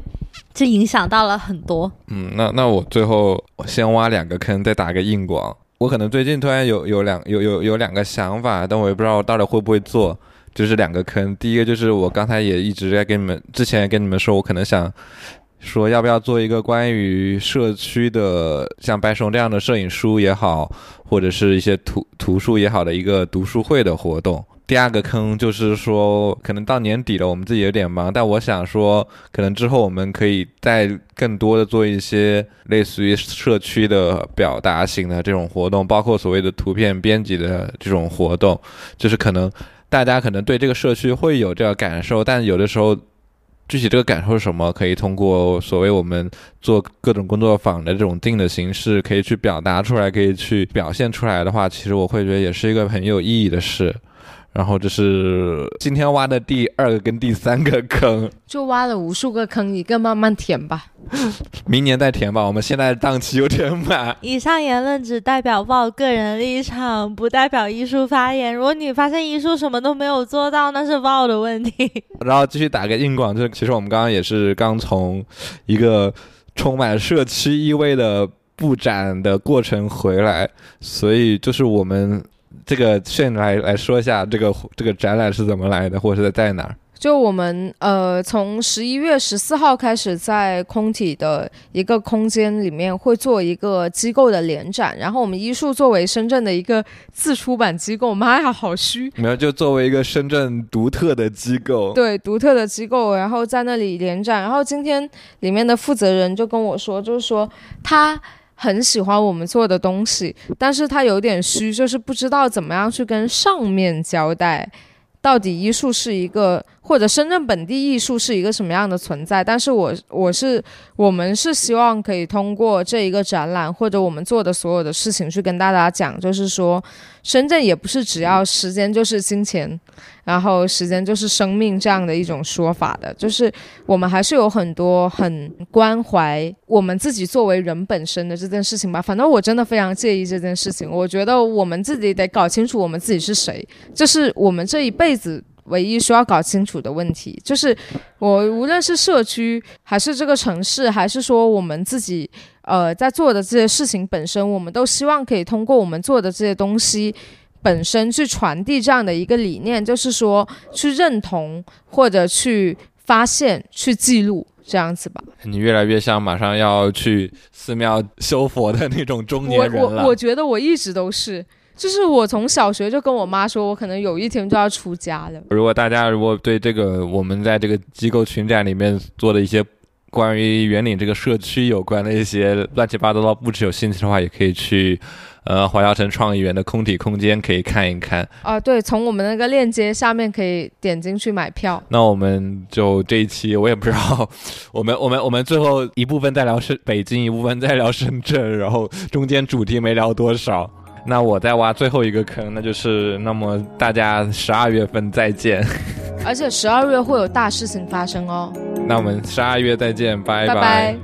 这影响到了很多。嗯，那那我最后先挖两个坑，再打个硬广。我可能最近突然有有两有有有两个想法，但我也不知道我到底会不会做。就是两个坑，第一个就是我刚才也一直在跟你们，之前跟你们说，我可能想说要不要做一个关于社区的，像白熊这样的摄影书也好，或者是一些图图书也好的一个读书会的活动。第二个坑就是说，可能到年底了，我们自己有点忙，但我想说，可能之后我们可以再更多的做一些类似于社区的表达型的这种活动，包括所谓的图片编辑的这种活动，就是可能。大家可能对这个社区会有这个感受，但有的时候，具体这个感受是什么，可以通过所谓我们做各种工作坊的这种定的形式，可以去表达出来，可以去表现出来的话，其实我会觉得也是一个很有意义的事。然后这是今天挖的第二个跟第三个坑，就挖了无数个坑，一个慢慢填吧，明年再填吧。我们现在档期有点满。以上言论只代表报个人立场，不代表艺术发言。如果你发现艺术什么都没有做到，那是报的问题。然后继续打个硬广，就是其实我们刚刚也是刚从一个充满社区意味的布展的过程回来，所以就是我们。这个先来来说一下这个这个展览是怎么来的，或者是在哪儿？就我们呃，从十一月十四号开始，在空体的一个空间里面会做一个机构的联展。然后我们艺术作为深圳的一个自出版机构，妈呀，好虚！没有，就作为一个深圳独特的机构，对，独特的机构，然后在那里联展。然后今天里面的负责人就跟我说，就是说他。很喜欢我们做的东西，但是他有点虚，就是不知道怎么样去跟上面交代，到底艺术是一个。或者深圳本地艺术是一个什么样的存在？但是我我是我们是希望可以通过这一个展览，或者我们做的所有的事情，去跟大家讲，就是说，深圳也不是只要时间就是金钱，然后时间就是生命这样的一种说法的，就是我们还是有很多很关怀我们自己作为人本身的这件事情吧。反正我真的非常介意这件事情，我觉得我们自己得搞清楚我们自己是谁，这是我们这一辈子。唯一需要搞清楚的问题，就是我无论是社区，还是这个城市，还是说我们自己，呃，在做的这些事情本身，我们都希望可以通过我们做的这些东西本身去传递这样的一个理念，就是说去认同或者去发现、去记录。这样子吧。你越来越像马上要去寺庙修佛的那种中年人了。我我我觉得我一直都是，就是我从小学就跟我妈说，我可能有一天就要出家了。如果大家如果对这个我们在这个机构群展里面做的一些关于圆岭这个社区有关的一些乱七八糟的布置有兴趣的话，也可以去呃华侨城创意园的空体空间可以看一看。啊，对，从我们那个链接下面可以点进去买票。那我们就这一期我也不知道，我们我们我们最后一部分在聊是北京，一部分在聊深圳，然后中间主题没聊多少。那我再挖最后一个坑，那就是那么大家十二月份再见。[LAUGHS] 而且十二月会有大事情发生哦。那我们十二月再见，拜拜拜。